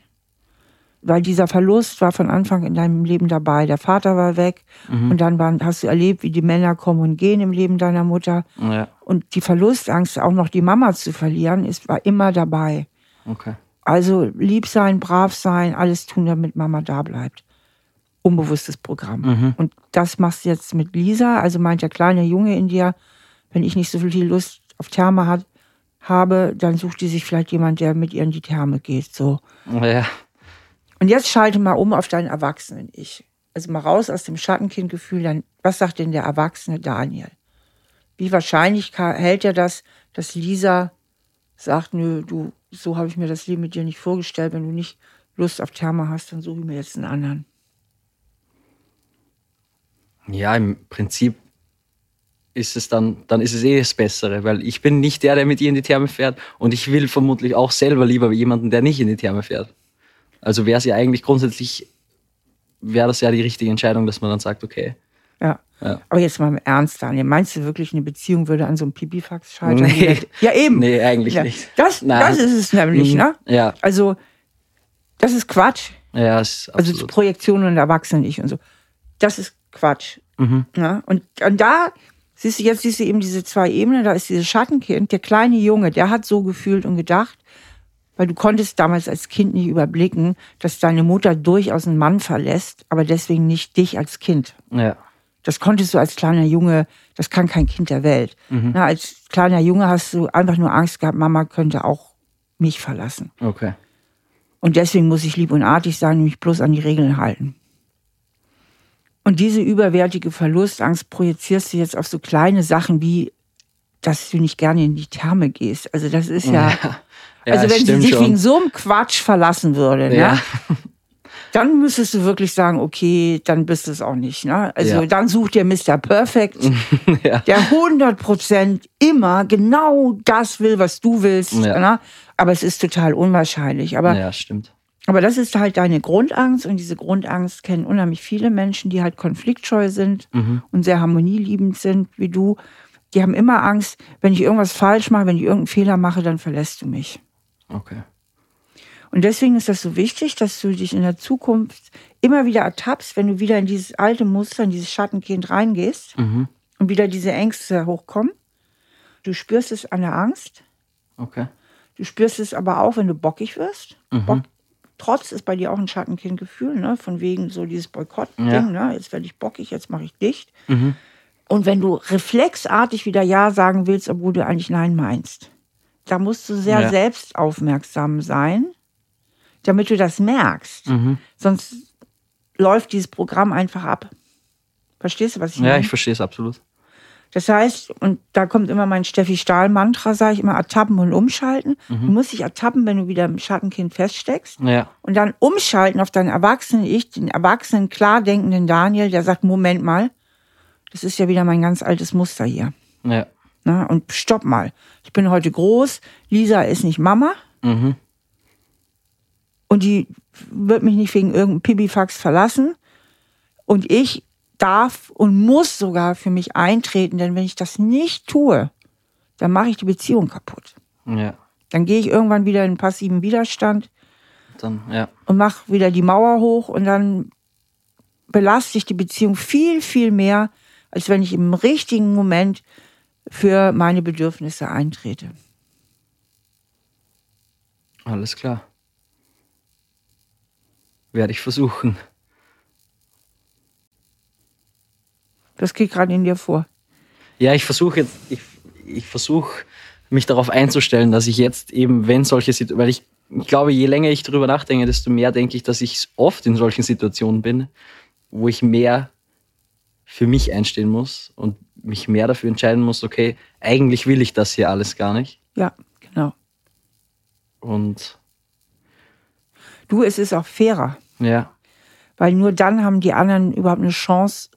Weil dieser Verlust war von Anfang in deinem Leben dabei. Der Vater war weg und dann waren, hast du erlebt, wie die Männer kommen und gehen im Leben deiner Mutter. Ja. Und die Verlustangst, auch noch die Mama zu verlieren, ist, war immer dabei. Okay. Also lieb sein, brav sein, alles tun, damit Mama da bleibt. Unbewusstes Programm. Mhm. Und das machst du jetzt mit Lisa, also meint der kleine Junge in dir, wenn ich nicht so viel Lust auf Therme hat, habe, dann sucht die sich vielleicht jemand, der mit ihr in die Therme geht. So. Ja. Und jetzt schalte mal um auf deinen Erwachsenen-Ich. Also mal raus aus dem Schattenkindgefühl. Dann, was sagt denn der erwachsene Daniel? Wie wahrscheinlich hält er das, dass Lisa sagt, nö, du, so habe ich mir das Leben mit dir nicht vorgestellt. Wenn du nicht Lust auf Therma hast, dann suche ich mir jetzt einen anderen. Ja, im Prinzip ist es dann, dann ist es eh das Bessere, weil ich bin nicht der, der mit ihr in die Therme fährt und ich will vermutlich auch selber lieber jemanden, der nicht in die Therme fährt. Also wäre es ja eigentlich grundsätzlich, wäre das ja die richtige Entscheidung, dass man dann sagt, okay. Ja. ja. Aber jetzt mal im Ernst, Daniel. Meinst du wirklich, eine Beziehung würde an so einem Pipifax scheitern? Nee. Ja, eben. Nee, eigentlich ja. nicht. Das, das ist es nämlich, Mhm. ne? Ja. Also, das ist Quatsch. Ja, ist Also absolut. Projektion und Erwachsenen-Ich und so. Das ist Quatsch. Mhm. Ne? Und, und da siehst du, jetzt siehst du eben diese zwei Ebenen, da ist dieses Schattenkind, der kleine Junge, der hat so gefühlt und gedacht, weil du konntest damals als Kind nicht überblicken, dass deine Mutter durchaus einen Mann verlässt, aber deswegen nicht dich als Kind. ja. Das konntest du als kleiner Junge, das kann kein Kind der Welt. Na, als kleiner Junge hast du einfach nur Angst gehabt, Mama könnte auch mich verlassen. Okay. Und deswegen muss ich lieb und artig sein und mich bloß an die Regeln halten. Und diese überwärtige Verlustangst projizierst du jetzt auf so kleine Sachen wie, dass du nicht gerne in die Therme gehst. Also das ist ja, Ja, also wenn sie sich schon. wegen so einem Quatsch verlassen würde, Ja. ne, dann müsstest du wirklich sagen, okay, dann bist du es auch nicht. Ne? Also Ja. dann such dir Mr. Perfect, ja. der 100% immer genau das will, was du willst. Ja. Ne? Aber es ist total unwahrscheinlich. Aber ja, stimmt. aber das ist halt deine Grundangst und diese Grundangst kennen unheimlich viele Menschen, die halt konfliktscheu sind und sehr harmonieliebend sind wie du. Die haben immer Angst, wenn ich irgendwas falsch mache, wenn ich irgendeinen Fehler mache, dann verlässt du mich. Okay. Und deswegen ist das so wichtig, dass du dich in der Zukunft immer wieder ertappst, wenn du wieder in dieses alte Muster, in dieses Schattenkind reingehst Mhm. und wieder diese Ängste hochkommen. Du spürst es an der Angst, Okay. Du spürst es aber auch, wenn du bockig wirst. Mhm. Bock, Trotz ist bei dir auch ein Schattenkindgefühl, ne? von wegen so dieses Boykott-Ding. Ja. Ne? Jetzt werde ich bockig, jetzt mache ich dicht. Mhm. Und wenn du reflexartig wieder Ja sagen willst, obwohl du eigentlich Nein meinst, da musst du sehr Ja. selbstaufmerksam sein, damit du das merkst. Mhm. Sonst läuft dieses Programm einfach ab. Verstehst du, was ich meine? Ja, ich verstehe es absolut. Das heißt, und da kommt immer mein Steffi Stahl-Mantra, sage ich immer, ertappen und umschalten. Du musst dich ertappen, wenn du wieder im Schattenkind feststeckst. Ja. Und dann umschalten auf deinen Erwachsenen-Ich, den erwachsenen, klar denkenden Daniel, der sagt, Moment mal, das ist ja wieder mein ganz altes Muster hier. Ja. Na, und stopp mal. Ich bin heute groß, Lisa ist nicht Mama. Mhm. Und die wird mich nicht wegen irgendeinem Pipifax verlassen. Und ich darf und muss sogar für mich eintreten, denn wenn ich das nicht tue, dann mache ich die Beziehung kaputt. Ja. Dann gehe ich irgendwann wieder in passiven Widerstand Dann, ja. und mache wieder die Mauer hoch und dann belaste ich die Beziehung viel, viel mehr, als wenn ich im richtigen Moment für meine Bedürfnisse eintrete. Alles klar. Werde ich versuchen. Das geht gerade in dir vor. Ja, ich versuche jetzt, ich, ich versuche mich darauf einzustellen, dass ich jetzt eben, wenn solche Situationen, weil ich, ich glaube, je länger ich darüber nachdenke, desto mehr denke ich, dass ich oft in solchen Situationen bin, wo ich mehr für mich einstehen muss und mich mehr dafür entscheiden muss, okay, eigentlich will ich das hier alles gar nicht. Ja, genau. Und Du, es ist auch fairer. ja, Weil nur dann haben die anderen überhaupt eine Chance,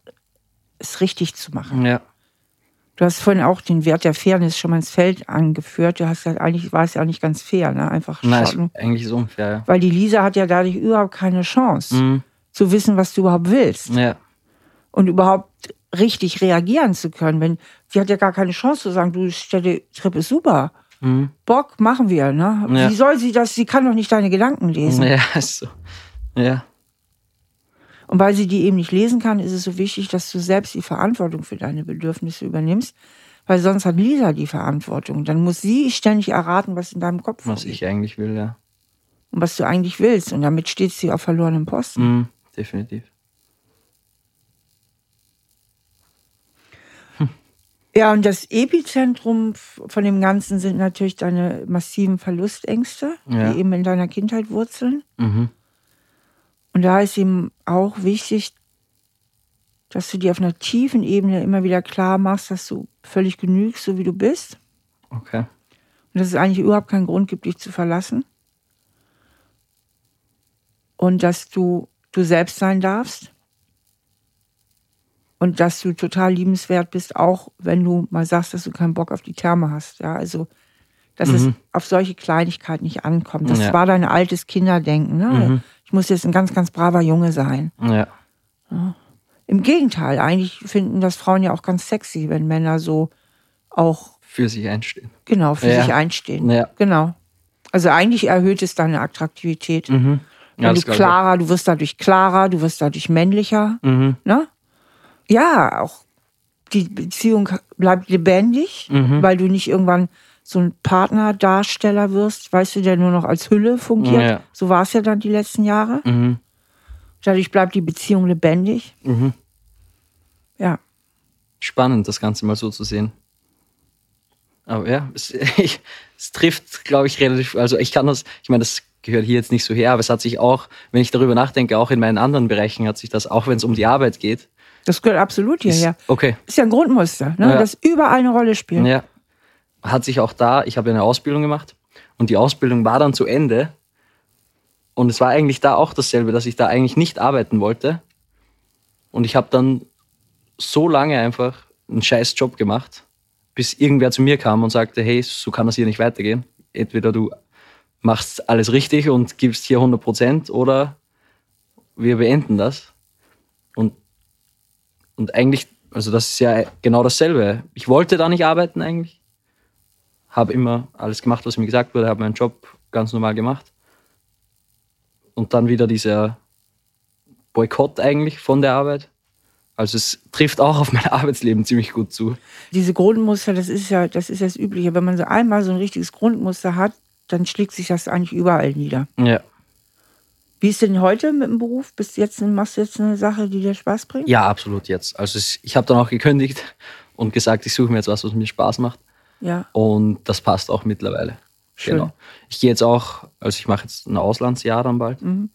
es richtig zu machen. ja, Du hast vorhin auch den Wert der Fairness schon mal ins Feld angeführt. Du hast gesagt, eigentlich war es ja nicht ganz fair, ne? Einfach nein, ist schauen. eigentlich so unfair. Weil die Lisa hat ja dadurch überhaupt keine Chance, Ja. Mhm. zu wissen, was du überhaupt willst. ja, Und überhaupt richtig reagieren zu können. Wenn, die hat ja gar keine Chance zu sagen, du, Städte-Trip ist super. Mhm. Bock, machen wir, ne? Ja. Wie soll sie das? Sie kann doch nicht deine Gedanken lesen. ja, ist so. Ja, Und weil sie die eben nicht lesen kann, ist es so wichtig, dass du selbst die Verantwortung für deine Bedürfnisse übernimmst, weil sonst hat Lisa die Verantwortung. Dann muss sie ständig erraten, was in deinem Kopf was vorgeht ich eigentlich will, ja. und was du eigentlich willst. Und damit steht sie auf verlorenem Posten. Mhm. Definitiv. Ja, und das Epizentrum von dem Ganzen sind natürlich deine massiven Verlustängste, Ja. die eben in deiner Kindheit wurzeln. Mhm. Und da ist ihm auch wichtig, dass du dir auf einer tiefen Ebene immer wieder klar machst, dass du völlig genügst, so wie du bist. Okay. Und dass es eigentlich überhaupt keinen Grund gibt, dich zu verlassen. Und dass du du selbst sein darfst. Und dass du total liebenswert bist, auch wenn du mal sagst, dass du keinen Bock auf die Therme hast. Ja, also, dass es Mhm. auf solche Kleinigkeiten nicht ankommt. Das Ja. war dein altes Kinderdenken. Ne? Mhm. Ich muss jetzt ein ganz, ganz braver Junge sein. Ja. Im Gegenteil, eigentlich finden das Frauen ja auch ganz sexy, wenn Männer so auch Für sich einstehen. genau für Ja. sich einstehen. Ja. Genau. Also eigentlich erhöht es deine Attraktivität. Mhm. Ja, du klarer, du wirst dadurch klarer, du wirst dadurch männlicher. Mhm. Ne? Ja, auch die Beziehung bleibt lebendig, Mhm. weil du nicht irgendwann so ein Partnerdarsteller wirst, weißt du, der nur noch als Hülle fungiert. Ja. So war es ja dann die letzten Jahre. Mhm. Dadurch bleibt die Beziehung lebendig. Mhm. Ja. Spannend, das Ganze mal so zu sehen. Aber ja, es, ich, es trifft, glaube ich, relativ. Also ich kann das, ich meine, das gehört hier jetzt nicht so her, aber es hat sich auch, wenn ich darüber nachdenke, auch in meinen anderen Bereichen hat sich das, auch wenn es um die Arbeit geht. Das gehört absolut Ist, hierher. Okay. Ist ja ein Grundmuster, ne? Ja. das überall eine Rolle spielt. Ja. Hat sich auch da, ich habe eine Ausbildung gemacht und die Ausbildung war dann zu Ende. Und es war eigentlich da auch dasselbe, dass ich da eigentlich nicht arbeiten wollte. Und ich habe dann so lange einfach einen scheiß Job gemacht, bis irgendwer zu mir kam und sagte, hey, so kann das hier nicht weitergehen. Entweder du machst alles richtig und gibst hier 100 Prozent oder wir beenden das. Und, eigentlich, also das ist ja genau dasselbe. Ich wollte da nicht arbeiten eigentlich. Habe immer alles gemacht, was mir gesagt wurde, habe meinen Job ganz normal gemacht. Und dann wieder dieser Boykott eigentlich von der Arbeit. Also es trifft auch auf mein Arbeitsleben ziemlich gut zu. Diese Grundmuster, das ist ja, das ist das Übliche. Wenn man so einmal so ein richtiges Grundmuster hat, dann schlägt sich das eigentlich überall nieder. Ja. Wie ist denn heute mit dem Beruf? Bist jetzt, machst du jetzt eine Sache, die dir Spaß bringt? Ja, absolut jetzt. Also es, ich habe dann auch gekündigt und gesagt, ich suche mir jetzt was, was mir Spaß macht. Ja. Und das passt auch mittlerweile. Schön. Genau. Ich gehe jetzt auch, also ich mache jetzt ein Auslandsjahr dann bald. Mhm.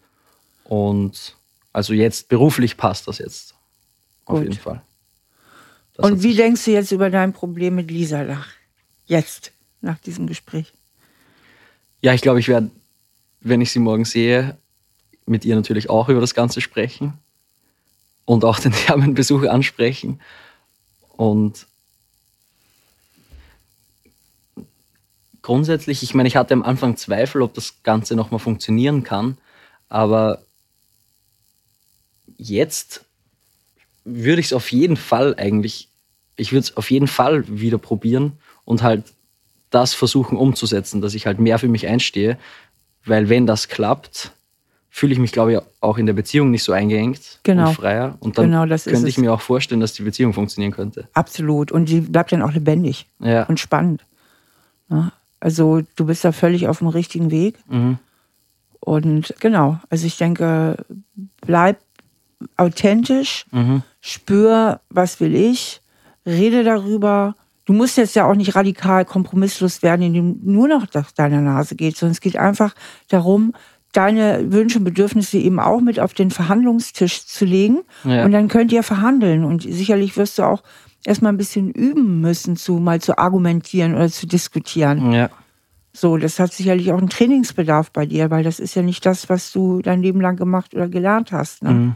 Und also jetzt beruflich passt das jetzt. Auf Gut. jeden Fall. Das Und wie denkst du jetzt über dein Problem mit Lisa nach? Jetzt, nach diesem Gespräch. Ja, ich glaube, ich werde, wenn ich sie morgen sehe, mit ihr natürlich auch über das Ganze sprechen und auch den Thermenbesuch ansprechen. Und grundsätzlich, ich meine, ich hatte am Anfang Zweifel, ob das Ganze nochmal funktionieren kann, aber jetzt würde ich es auf jeden Fall eigentlich, ich würde es auf jeden Fall wieder probieren und halt das versuchen umzusetzen, dass ich halt mehr für mich einstehe, weil wenn das klappt, fühle ich mich, glaube ich, auch in der Beziehung nicht so eingeengt Genau. und freier. Und dann Genau, das ist könnte ich es. mir auch vorstellen, dass die Beziehung funktionieren könnte. Absolut. Und die bleibt dann auch lebendig Ja. und spannend. Ja. Also du bist da völlig auf dem richtigen Weg. Mhm. Und genau, also ich denke, bleib authentisch, Mhm. spür, was will ich, rede darüber. Du musst jetzt ja auch nicht radikal kompromisslos werden, indem nur noch nach deiner Nase geht, sondern es geht einfach darum, deine Wünsche und Bedürfnisse eben auch mit auf den Verhandlungstisch zu legen. Ja. Und dann könnt ihr verhandeln. Und sicherlich wirst du auch erstmal ein bisschen üben müssen, zu mal zu argumentieren oder zu diskutieren. Ja. So, das hat sicherlich auch einen Trainingsbedarf bei dir, weil das ist ja nicht das, was du dein Leben lang gemacht oder gelernt hast. Ne? Mhm.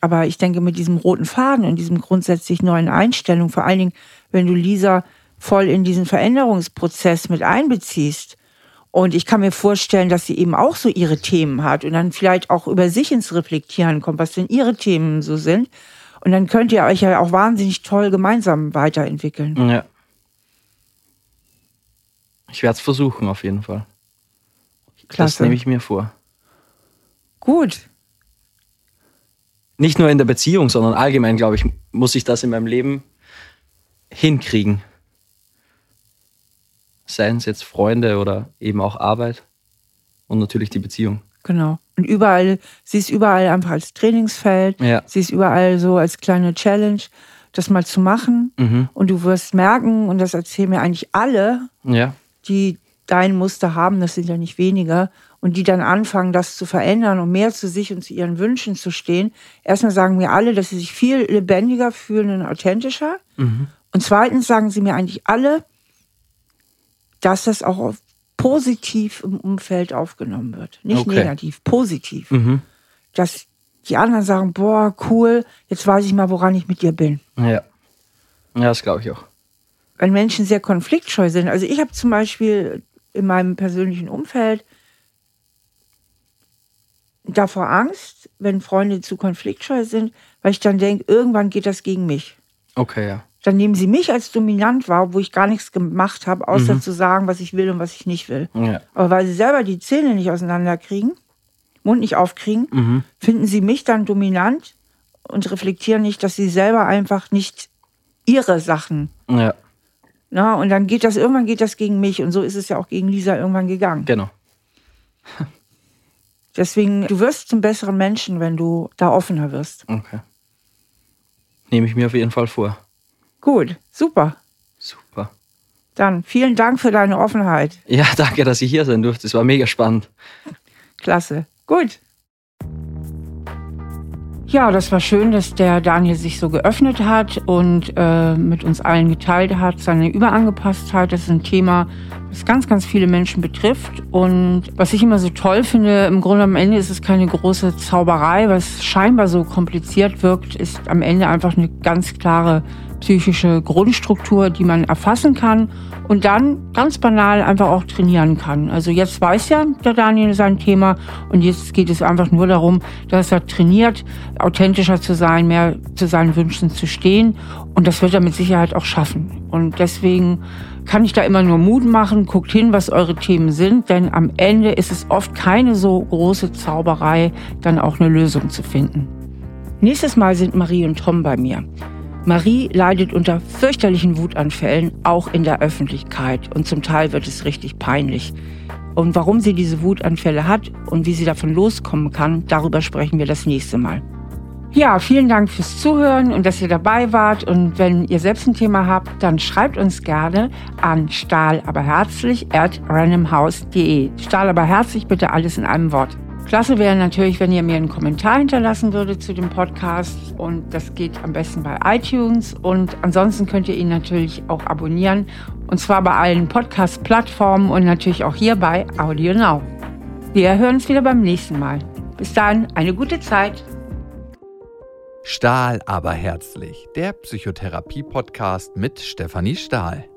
Aber ich denke, mit diesem roten Faden und diesem grundsätzlich neuen Einstellung, vor allen Dingen, wenn du Lisa voll in diesen Veränderungsprozess mit einbeziehst, und ich kann mir vorstellen, dass sie eben auch so ihre Themen hat und dann vielleicht auch über sich ins Reflektieren kommt, was denn ihre Themen so sind. Und dann könnt ihr euch ja auch wahnsinnig toll gemeinsam weiterentwickeln. Ja. Ich werde es versuchen, auf jeden Fall. Das Klasse. nehme ich mir vor. Gut. Nicht nur in der Beziehung, sondern allgemein, glaube ich, muss ich das in meinem Leben hinkriegen. Seien es jetzt Freunde oder eben auch Arbeit und natürlich die Beziehung. Genau. Und überall, sie ist überall einfach als Trainingsfeld. Ja. Sie ist überall so als kleine Challenge, das mal zu machen. Mhm. Und du wirst merken, und das erzählen mir eigentlich alle, Ja. die dein Muster haben, das sind ja nicht weniger, und die dann anfangen, das zu verändern und mehr zu sich und zu ihren Wünschen zu stehen, erstmal sagen mir alle, dass sie sich viel lebendiger fühlen und authentischer. Mhm. Und zweitens sagen sie mir eigentlich alle, dass das auch positiv im Umfeld aufgenommen wird. Nicht okay. negativ, positiv. Mhm. Dass die anderen sagen, boah, cool, jetzt weiß ich mal, woran ich mit dir bin. Ja. Ja, das glaube ich auch. Wenn Menschen sehr konfliktscheu sind. Also ich habe zum Beispiel in meinem persönlichen Umfeld davor Angst, wenn Freunde zu konfliktscheu sind, weil ich dann denke, irgendwann geht das gegen mich. Okay, ja. Dann nehmen sie mich als dominant wahr, wo ich gar nichts gemacht habe, außer mhm. zu sagen, was ich will und was ich nicht will. Ja. Aber weil sie selber die Zähne nicht auseinanderkriegen, Mund nicht aufkriegen, mhm. finden sie mich dann dominant und reflektieren nicht, dass sie selber einfach nicht ihre Sachen. Ja. Na, und dann geht das, irgendwann geht das gegen mich. Und so ist es ja auch gegen Lisa irgendwann gegangen. Genau. Deswegen, du wirst zum besseren Menschen, wenn du da offener wirst. Okay. Nehme ich mir auf jeden Fall vor. Gut, super. Super. Dann vielen Dank für deine Offenheit. Ja, danke, dass ich hier sein durfte. Es war mega spannend. Klasse. Gut. Ja, das war schön, dass der Daniel sich so geöffnet hat und äh, mit uns allen geteilt hat, seine Überangepasstheit. Das ist ein Thema, das ganz, ganz viele Menschen betrifft. Und was ich immer so toll finde, im Grunde am Ende ist es keine große Zauberei, was scheinbar so kompliziert wirkt, ist am Ende einfach eine ganz klare psychische Grundstruktur, die man erfassen kann und dann ganz banal einfach auch trainieren kann. Also jetzt weiß ja der Daniel sein Thema und jetzt geht es einfach nur darum, dass er trainiert, authentischer zu sein, mehr zu seinen Wünschen zu stehen und das wird er mit Sicherheit auch schaffen. Und deswegen kann ich da immer nur Mut machen, guckt hin, was eure Themen sind, denn am Ende ist es oft keine so große Zauberei, dann auch eine Lösung zu finden. Nächstes Mal sind Marie und Tom bei mir. Marie leidet unter fürchterlichen Wutanfällen, auch in der Öffentlichkeit. Und zum Teil wird es richtig peinlich. Und warum sie diese Wutanfälle hat und wie sie davon loskommen kann, darüber sprechen wir das nächste Mal. Ja, vielen Dank fürs Zuhören und dass ihr dabei wart. Und wenn ihr selbst ein Thema habt, dann schreibt uns gerne an stahlaberherzlich at randomhouse.de. Stahl aber herzlich bitte alles in einem Wort. Klasse wäre natürlich, wenn ihr mir einen Kommentar hinterlassen würdet zu dem Podcast und das geht am besten bei iTunes und ansonsten könnt ihr ihn natürlich auch abonnieren und zwar bei allen Podcast-Plattformen und natürlich auch hier bei Audio Now. Wir hören uns wieder beim nächsten Mal. Bis dann, eine gute Zeit. Stahl aber herzlich, der Psychotherapie-Podcast mit Stefanie Stahl.